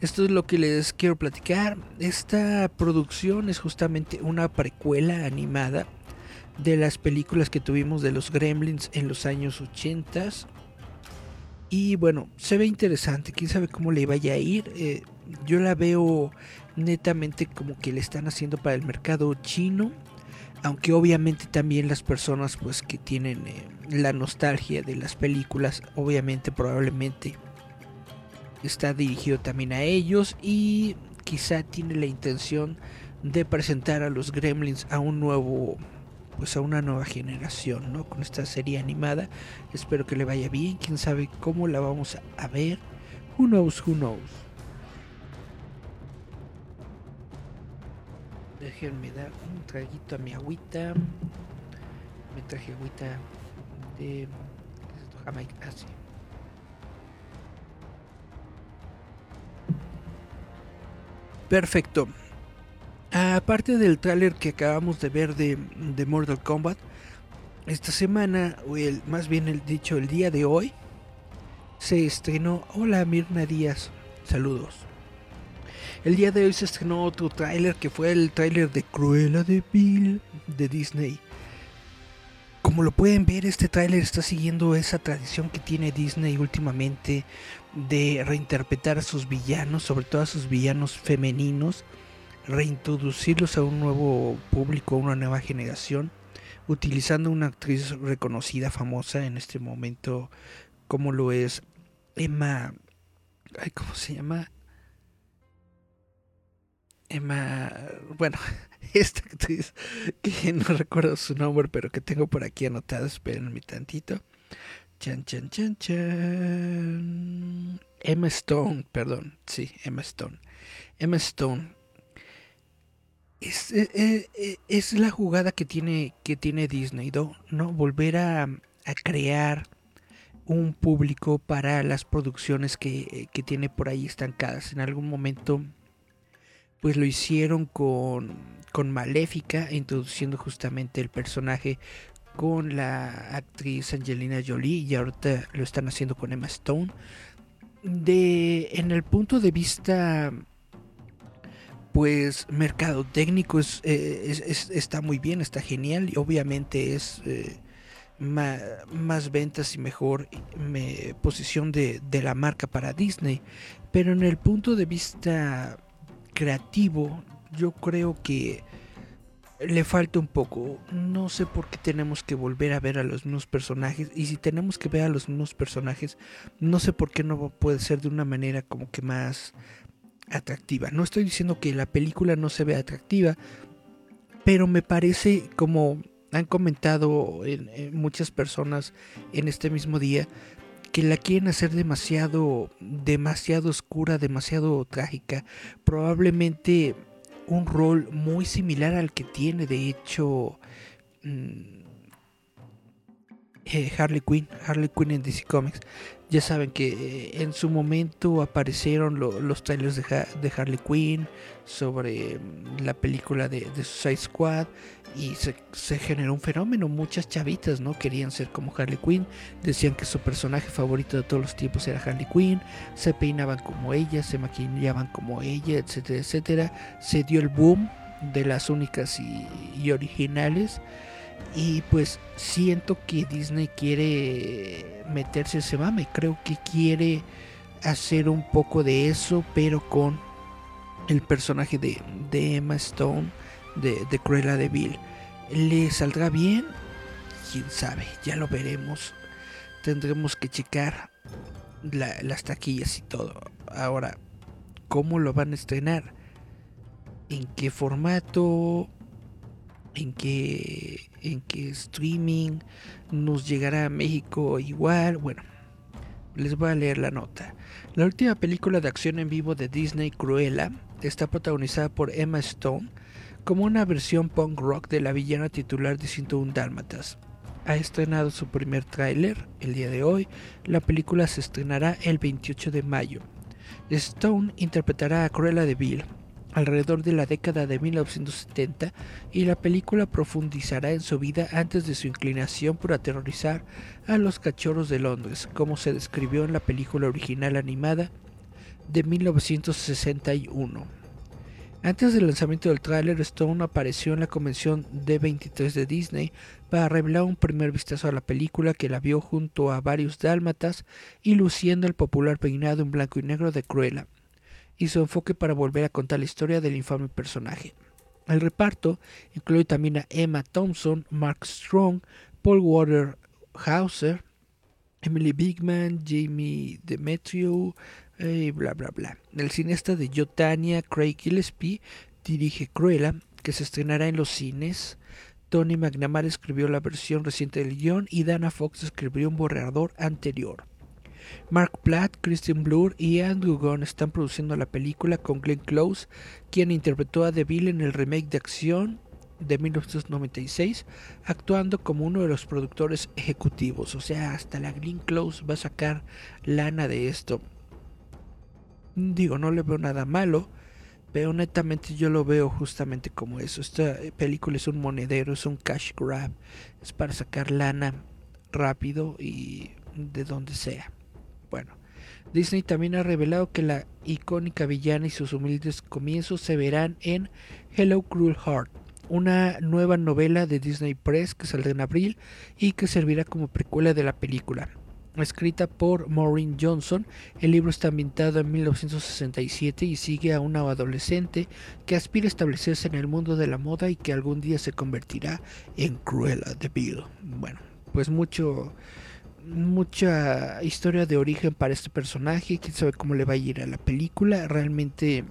Esto es lo que les quiero platicar. Esta producción es justamente una precuela animada de las películas que tuvimos de los Gremlins en los años 80. Y bueno, se ve interesante, quién sabe cómo le vaya a ir. Eh, yo la veo netamente como que le están haciendo para el mercado chino. Aunque obviamente también las personas pues que tienen eh, la nostalgia de las películas, obviamente probablemente está dirigido también a ellos y quizá tiene la intención de presentar a los Gremlins a un nuevo pues a una nueva generación, ¿no? Con esta serie animada. Espero que le vaya bien. Quién sabe cómo la vamos a ver. Who knows, who knows. Déjenme dar un traguito a mi agüita. Me traje agüita de Jamaica. Ah, Perfecto. Aparte del tráiler que acabamos de ver de, Mortal Kombat, esta semana, o el, más bien el dicho el día de hoy, se estrenó. Hola Mirna Díaz, saludos. El día de hoy se estrenó otro tráiler que fue el tráiler de Cruella de Bill de Disney. Como lo pueden ver, este tráiler está siguiendo esa tradición que tiene Disney últimamente de reinterpretar a sus villanos, sobre todo a sus villanos femeninos reintroducirlos a un nuevo público, a una nueva generación, utilizando una actriz reconocida, famosa en este momento, como lo es Emma. ¿Cómo se llama? Emma. Bueno, <laughs> esta actriz que no recuerdo su nombre, pero que tengo por aquí anotado, espérenme tantito. Chan, chan, chan, chan. Emma Stone, perdón, sí, Emma Stone. Emma Stone es, eh, eh, eh, es, la jugada que tiene, que tiene Disney, ¿no? Volver a, a crear un público para las producciones que, que, tiene por ahí estancadas. En algún momento, pues lo hicieron con, con Maléfica, introduciendo justamente el personaje con la actriz Angelina Jolie y ahorita lo están haciendo con Emma Stone. De, en el punto de vista pues mercado técnico eh, es, está muy bien, está genial y obviamente es eh, más, ventas y mejor posición de, la marca para Disney. Pero en el punto de vista creativo, yo creo que le falta un poco. No sé por qué tenemos que volver a ver a los mismos personajes. Y si tenemos que ver a los mismos personajes, no sé por qué no puede ser de una manera como que más atractiva. No estoy diciendo que la película no se vea atractiva, pero me parece como han comentado muchas personas en este mismo día que la quieren hacer demasiado demasiado oscura, demasiado trágica, probablemente un rol muy similar al que tiene de hecho mm, eh, Harley Quinn, Harley Quinn en DC Comics. Ya saben que eh, en su momento aparecieron los trailers de, Harley Quinn sobre mm, la película de, Suicide Squad y se, generó un fenómeno. Muchas chavitas no querían ser como Harley Quinn, decían que su personaje favorito de todos los tiempos era Harley Quinn, se peinaban como ella, se maquillaban como ella, etcétera, etcétera. Se dio el boom de las únicas y originales. Y pues siento que Disney quiere meterse ese mame. Creo que quiere hacer un poco de eso, pero con el personaje de, Emma Stone, de, de Cruella de. ¿Le saldrá bien? Quién sabe, ya lo veremos. Tendremos que checar las taquillas y todo. Ahora, ¿cómo lo van a estrenar? ¿En qué formato? En que, en que streaming nos llegará a México igual. Bueno, les voy a leer la nota. La última película de acción en vivo de Disney, Cruella, está protagonizada por Emma Stone como una versión punk rock de la villana titular de 101 Dálmatas. Ha estrenado su primer tráiler el día de hoy. La película se estrenará el 28 de mayo. Stone interpretará a Cruella de Bill, alrededor de la década de 1970 y la película profundizará en su vida antes de su inclinación por aterrorizar a los cachorros de Londres, como se describió en la película original animada de 1961. Antes del lanzamiento del tráiler, Stone apareció en la convención D23 de Disney para revelar un primer vistazo a la película que la vio junto a varios dálmatas y luciendo el popular peinado en blanco y negro de Cruella, y su enfoque para volver a contar la historia del infame personaje. El reparto incluye también a Emma Thompson, Mark Strong, Paul Waterhauser, Emily Bigman, Jamie Demetrio, y bla bla bla. El cineasta de Yotania, Craig Gillespie, dirige Cruella, que se estrenará en los cines. Tony McNamara escribió la versión reciente del guion y Dana Fox escribió un borrador anterior. Mark Platt, Christian Blur y Andrew Gunn están produciendo la película con Glenn Close, quien interpretó a Deville en el remake de acción de 1996, actuando como uno de los productores ejecutivos. O sea, hasta la Glenn Close va a sacar lana de esto. Digo, no le veo nada malo, pero netamente yo lo veo justamente como eso. Esta película es un monedero, es un cash grab, es para sacar lana rápido y de donde sea. Disney también ha revelado que la icónica villana y sus humildes comienzos se verán en Hello Cruel Heart, una nueva novela de Disney Press que saldrá en abril y que servirá como precuela de la película escrita por Maureen Johnson. El libro está ambientado en 1967 y sigue a una adolescente que aspira a establecerse en el mundo de la moda y que algún día se convertirá en Cruella de Vil. Bueno, pues mucho mucha historia de origen para este personaje, quién sabe cómo le va a ir a la película, realmente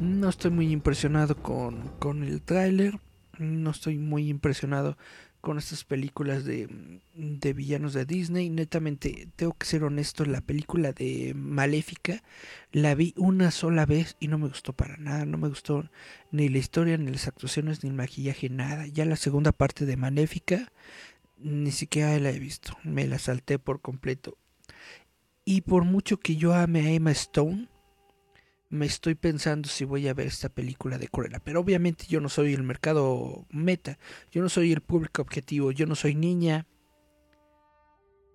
no estoy muy impresionado con, con el tráiler, no estoy muy impresionado con estas películas de, de, villanos de Disney. Netamente, tengo que ser honesto, la película de Maléfica la vi una sola vez y no me gustó para nada. No me gustó ni la historia, ni las actuaciones, ni el maquillaje, nada. Ya la segunda parte de Maléfica ni siquiera la he visto. Me la salté por completo. Y por mucho que yo ame a Emma Stone, me estoy pensando si voy a ver esta película de Cruella. Pero obviamente yo no soy el mercado meta, yo no soy el público objetivo, yo no soy niña,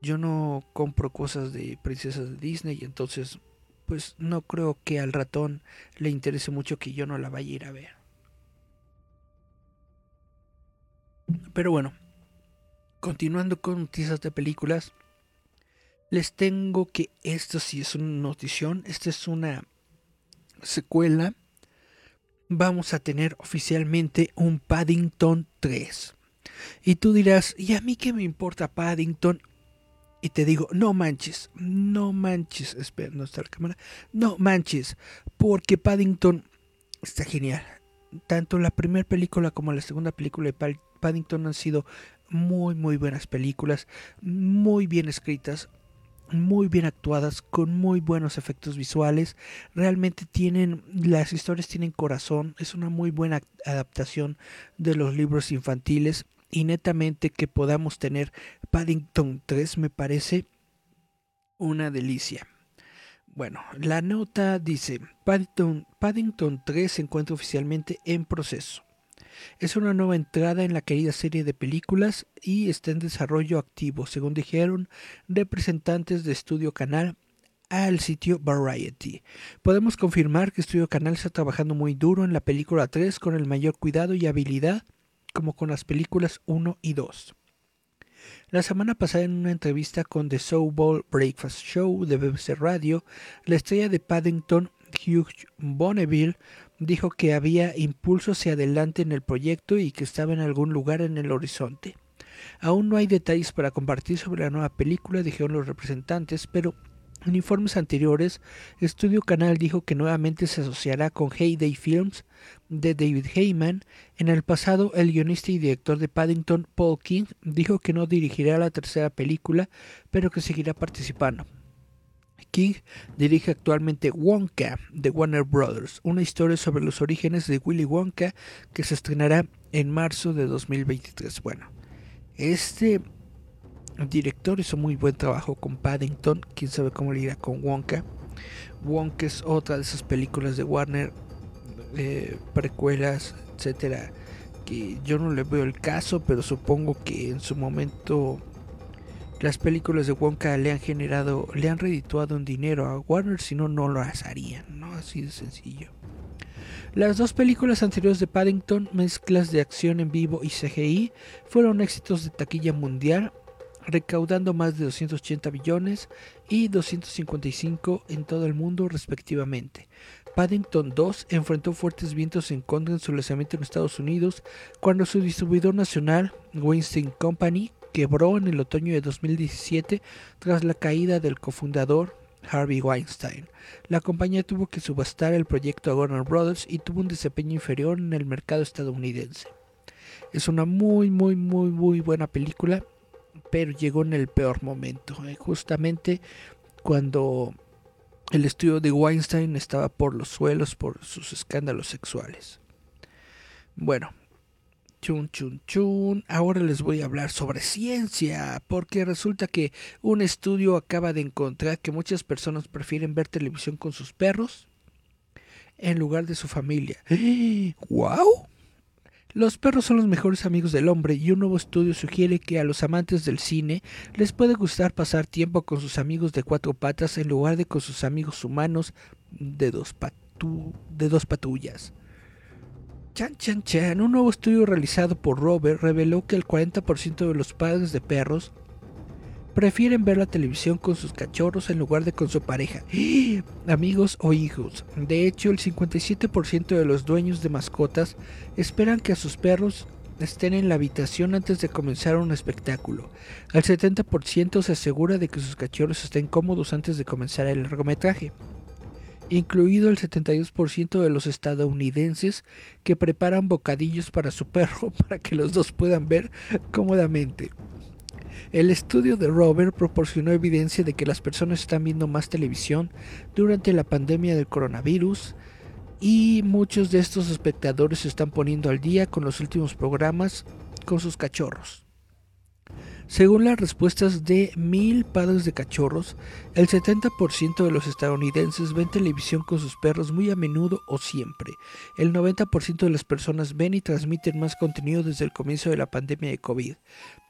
yo no compro cosas de princesas de Disney, entonces pues no creo que al ratón le interese mucho que yo no la vaya a ir a ver. Pero bueno, continuando con noticias de películas, les tengo que esto sí es una notición, esta es una secuela, vamos a tener oficialmente un Paddington 3. Y tú dirás, ¿y a mí qué me importa Paddington? Y te digo, no manches, no manches, espera, no está la cámara, no manches, porque Paddington está genial. Tanto la primera película como la segunda película de Paddington han sido muy, muy buenas películas, muy bien escritas, muy bien actuadas, con muy buenos efectos visuales. Realmente tienen, las historias tienen corazón, es una muy buena adaptación de los libros infantiles y netamente que podamos tener Paddington 3 me parece una delicia. Bueno, la nota dice, Paddington, Paddington 3 se encuentra oficialmente en proceso. Es una nueva entrada en la querida serie de películas y está en desarrollo activo, según dijeron representantes de Estudio Canal al sitio Variety. Podemos confirmar que Estudio Canal está trabajando muy duro en la película 3 con el mayor cuidado y habilidad como con las películas 1 y 2. La semana pasada en una entrevista con The Soul Bowl Breakfast Show de BBC Radio, la estrella de Paddington, Hugh Bonneville, dijo que había impulso hacia adelante en el proyecto y que estaba en algún lugar en el horizonte. Aún no hay detalles para compartir sobre la nueva película, dijeron los representantes, pero en informes anteriores, Estudio Canal dijo que nuevamente se asociará con Heyday Films de David Heyman. En el pasado, el guionista y director de Paddington, Paul King, dijo que no dirigirá la tercera película, pero que seguirá participando. King dirige actualmente Wonka de Warner Brothers, una historia sobre los orígenes de Willy Wonka que se estrenará en marzo de 2023. Bueno, este director hizo muy buen trabajo con Paddington, quién sabe cómo le irá con Wonka. Wonka es otra de esas películas de Warner, eh, precuelas, etcétera, que yo no le veo el caso, pero supongo que en su momento las películas de Wonka le han generado, le han redituado un dinero a Warner, si no, no lo harían, ¿no? Así de sencillo. Las dos películas anteriores de Paddington, mezclas de acción en vivo y CGI, fueron éxitos de taquilla mundial, recaudando más de 280 billones y 255 en todo el mundo respectivamente. Paddington 2 enfrentó fuertes vientos en contra en su lanzamiento en Estados Unidos cuando su distribuidor nacional, Weinstein Company, quebró en el otoño de 2017 tras la caída del cofundador Harvey Weinstein. La compañía tuvo que subastar el proyecto a Warner Brothers y tuvo un desempeño inferior en el mercado estadounidense. Es una muy, muy, muy, muy buena película, pero llegó en el peor momento, eh, justamente cuando el estudio de Weinstein estaba por los suelos por sus escándalos sexuales. Bueno, chun chun chun, ahora les voy a hablar sobre ciencia, porque resulta que un estudio acaba de encontrar que muchas personas prefieren ver televisión con sus perros en lugar de su familia. <gasps> ¡Wow! Los perros son los mejores amigos del hombre y un nuevo estudio sugiere que a los amantes del cine les puede gustar pasar tiempo con sus amigos de cuatro patas en lugar de con sus amigos humanos de dos, de dos patullas. Chan, chan, chan. Un nuevo estudio realizado por Robert reveló que el 40% de los padres de perros prefieren ver la televisión con sus cachorros en lugar de con su pareja, <gasps> amigos o hijos. De hecho, el 57% de los dueños de mascotas esperan que a sus perros estén en la habitación antes de comenzar un espectáculo. El 70% se asegura de que sus cachorros estén cómodos antes de comenzar el largometraje, incluido el 72% de los estadounidenses que preparan bocadillos para su perro <laughs> para que los dos puedan ver cómodamente. El estudio de Robert proporcionó evidencia de que las personas están viendo más televisión durante la pandemia del coronavirus y muchos de estos espectadores se están poniendo al día con los últimos programas con sus cachorros. Según las respuestas de mil padres de cachorros, el 70% de los estadounidenses ven televisión con sus perros muy a menudo o siempre. El 90% de las personas ven y transmiten más contenido desde el comienzo de la pandemia de COVID.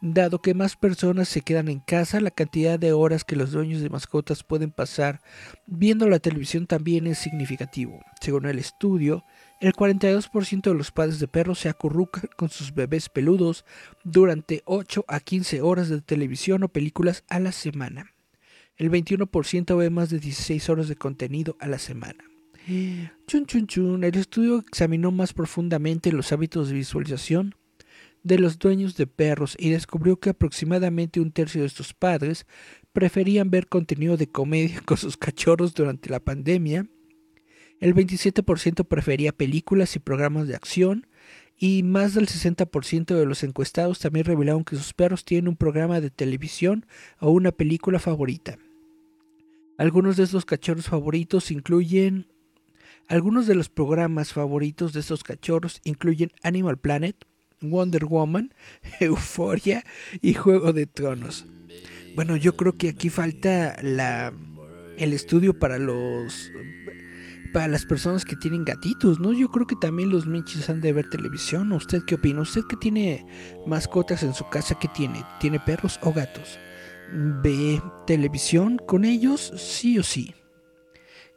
Dado que más personas se quedan en casa, la cantidad de horas que los dueños de mascotas pueden pasar viendo la televisión también es significativo. Según el estudio, el 42% de los padres de perros se acurrucan <laughs> con sus bebés peludos durante 8 a 15 horas de televisión o películas a la semana. El 21% ve más de 16 horas de contenido a la semana. Chun chun chun, el estudio examinó más profundamente los hábitos de visualización de los dueños de perros y descubrió que aproximadamente un tercio de estos padres preferían ver contenido de comedia <laughs> con sus cachorros durante la pandemia el 27% prefería películas y programas de acción y más del 60% de los encuestados también revelaron que sus perros tienen un programa de televisión o una película favorita. Algunos de estos cachorros favoritos incluyen algunos de los programas favoritos de estos cachorros incluyen Animal Planet, Wonder Woman, <laughs> Euphoria y Juego de Tronos. Bueno, yo creo que aquí falta la el estudio para los para las personas que tienen gatitos, ¿no? Yo creo que también los michis han de ver televisión. ¿Usted qué opina? ¿Usted que tiene mascotas en su casa, qué tiene? ¿Tiene perros o gatos? ¿Ve televisión con ellos? Sí o sí.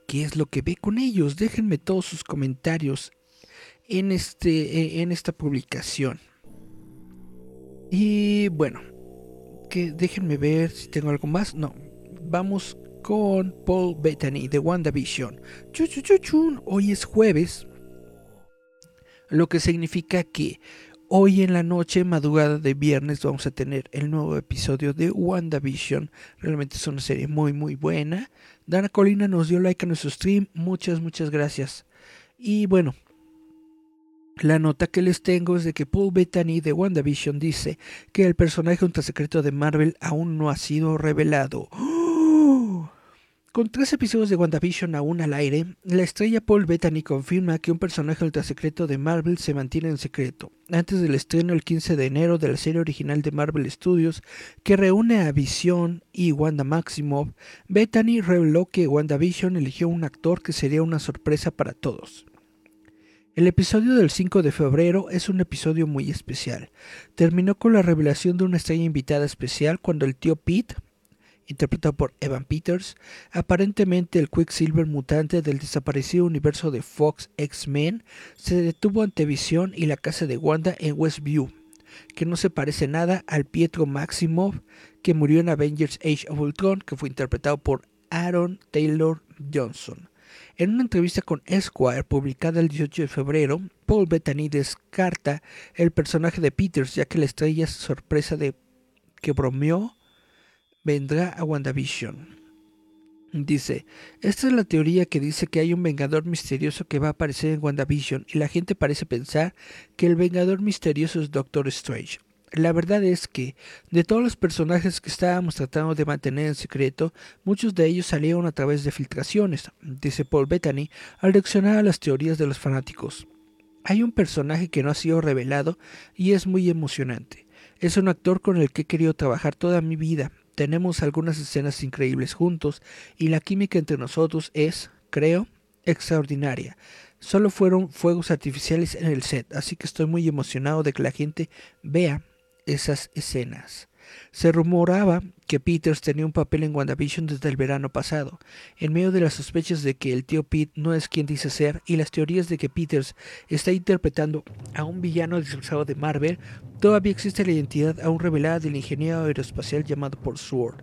¿Qué es lo que ve con ellos? Déjenme todos sus comentarios en, este, en esta publicación. Y bueno, que déjenme ver si tengo algo más. No, vamos con Paul Bettany de WandaVision. Hoy es jueves, lo que significa que hoy en la noche, madrugada de viernes, vamos a tener el nuevo episodio de WandaVision. Realmente es una serie muy, muy buena. Dana Colina nos dio like a nuestro stream. Muchas, muchas gracias. Y bueno, la nota que les tengo es de que Paul Bettany de WandaVision dice que el personaje ultra secreto de Marvel aún no ha sido revelado. Con tres episodios de WandaVision aún al aire, la estrella Paul Bettany confirma que un personaje ultrasecreto de Marvel se mantiene en secreto. Antes del estreno el 15 de enero de la serie original de Marvel Studios, que reúne a Vision y Wanda Maximoff, Bettany reveló que WandaVision eligió un actor que sería una sorpresa para todos. El episodio del 5 de febrero es un episodio muy especial. Terminó con la revelación de una estrella invitada especial cuando el tío Pete interpretado por Evan Peters. Aparentemente el Quicksilver mutante del desaparecido universo de Fox X-Men se detuvo ante Visión y la casa de Wanda en Westview, que no se parece nada al Pietro Maximoff que murió en Avengers Age of Ultron, que fue interpretado por Aaron Taylor Johnson. En una entrevista con Esquire publicada el 18 de febrero, Paul Bettany descarta el personaje de Peters ya que la estrella sorpresa de que bromeó vendrá a WandaVision. Dice, esta es la teoría que dice que hay un Vengador misterioso que va a aparecer en WandaVision y la gente parece pensar que el Vengador misterioso es Doctor Strange. La verdad es que, de todos los personajes que estábamos tratando de mantener en secreto, muchos de ellos salieron a través de filtraciones, dice Paul Bettany, al reaccionar a las teorías de los fanáticos. Hay un personaje que no ha sido revelado y es muy emocionante. Es un actor con el que he querido trabajar toda mi vida. Tenemos algunas escenas increíbles juntos y la química entre nosotros es, creo, extraordinaria. Solo fueron fuegos artificiales en el set, así que estoy muy emocionado de que la gente vea esas escenas. Se rumoraba que Peters tenía un papel en WandaVision desde el verano pasado, en medio de las sospechas de que el tío Pete no es quien dice ser y las teorías de que Peters está interpretando a un villano disfrazado de Marvel, todavía existe la identidad aún revelada del ingeniero aeroespacial llamado por Sword.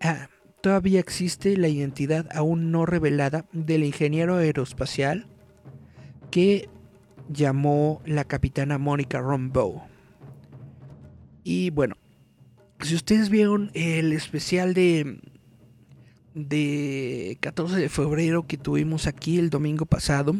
Ah, todavía existe la identidad aún no revelada del ingeniero aeroespacial que llamó la capitana Mónica Rambeau. Y bueno, si ustedes vieron el especial de de 14 de febrero que tuvimos aquí el domingo pasado,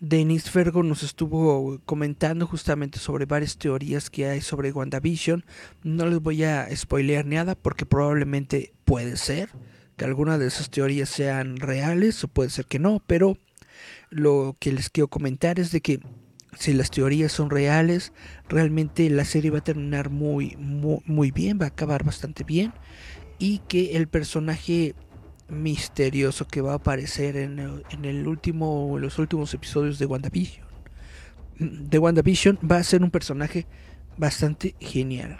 Denis Fergo nos estuvo comentando justamente sobre varias teorías que hay sobre WandaVision. No les voy a spoilear nada porque probablemente puede ser que algunas de esas teorías sean reales o puede ser que no, pero lo que les quiero comentar es de que si las teorías son reales, realmente la serie va a terminar muy, muy, bien, va a acabar bastante bien. Y que el personaje misterioso que va a aparecer en el, último, en los últimos episodios de WandaVision, de WandaVision va a ser un personaje bastante genial.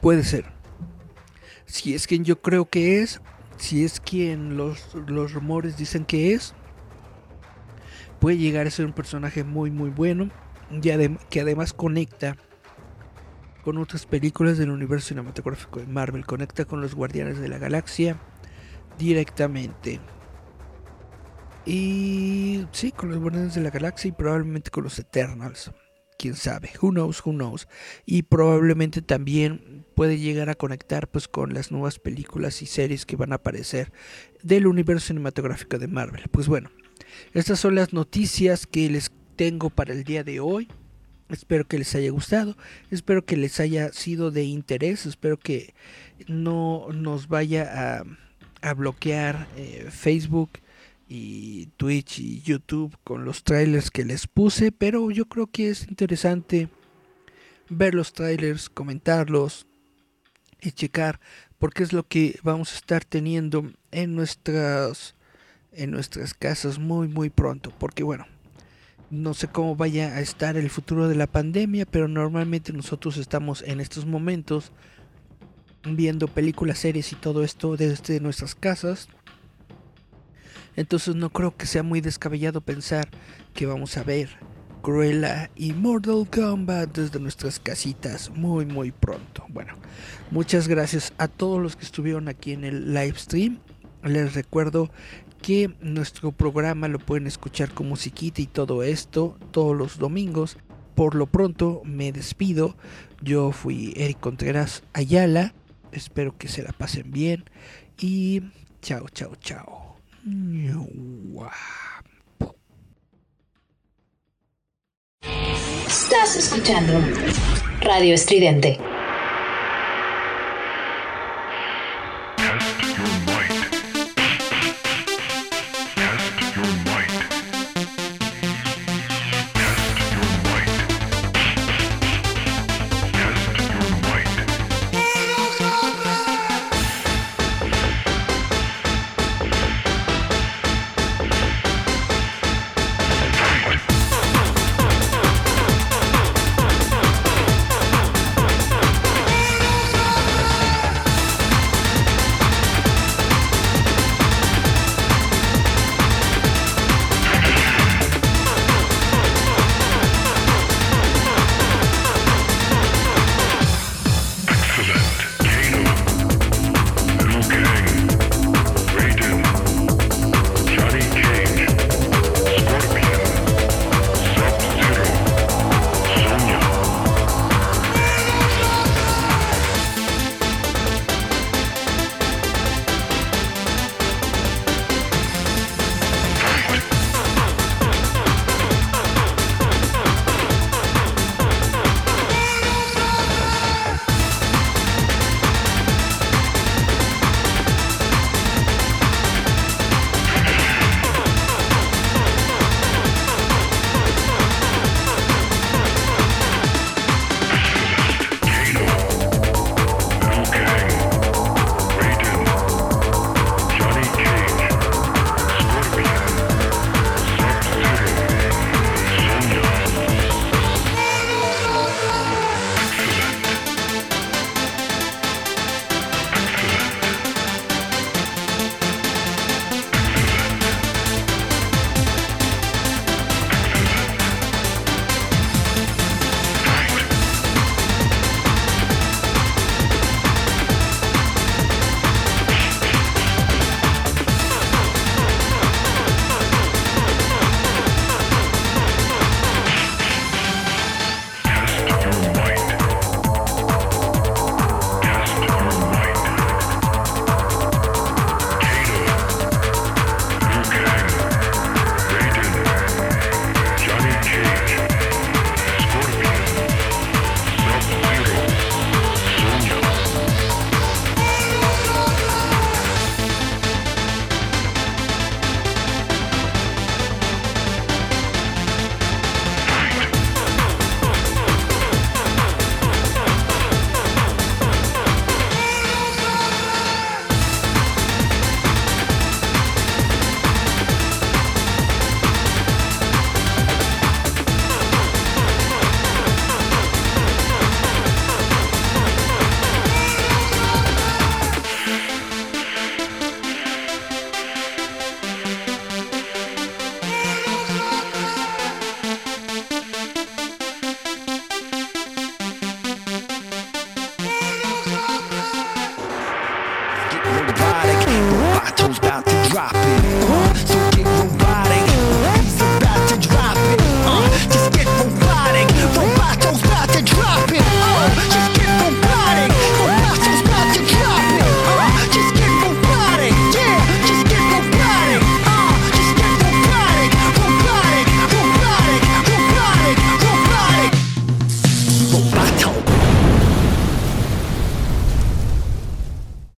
Puede ser. Si es quien yo creo que es, si es quien los, los rumores dicen que es, puede llegar a ser un personaje muy muy bueno y que además conecta con otras películas del universo cinematográfico de Marvel, conecta con los Guardianes de la Galaxia directamente. Y sí, con los Guardianes de la Galaxia y probablemente con los Eternals. Quién sabe, who knows, who knows. Y probablemente también puede llegar a conectar pues con las nuevas películas y series que van a aparecer del universo cinematográfico de Marvel. Pues bueno, estas son las noticias que les tengo para el día de hoy. Espero que les haya gustado, espero que les haya sido de interés, espero que no nos vaya a, a bloquear eh, Facebook y Twitch y YouTube con los trailers que les puse, pero yo creo que es interesante ver los trailers, comentarlos y checar porque es lo que vamos a estar teniendo en nuestras en nuestras casas muy muy pronto porque bueno no sé cómo vaya a estar el futuro de la pandemia pero normalmente nosotros estamos en estos momentos viendo películas series y todo esto desde nuestras casas entonces no creo que sea muy descabellado pensar que vamos a ver Cruella y Mortal Kombat desde nuestras casitas muy muy pronto. Bueno, muchas gracias a todos los que estuvieron aquí en el live stream. Les recuerdo que nuestro programa lo pueden escuchar con musiquita y todo esto todos los domingos. Por lo pronto me despido. Yo fui Eric Contreras Ayala. Espero que se la pasen bien. Y chao, chao, chao. Estás escuchando Radio Estridente.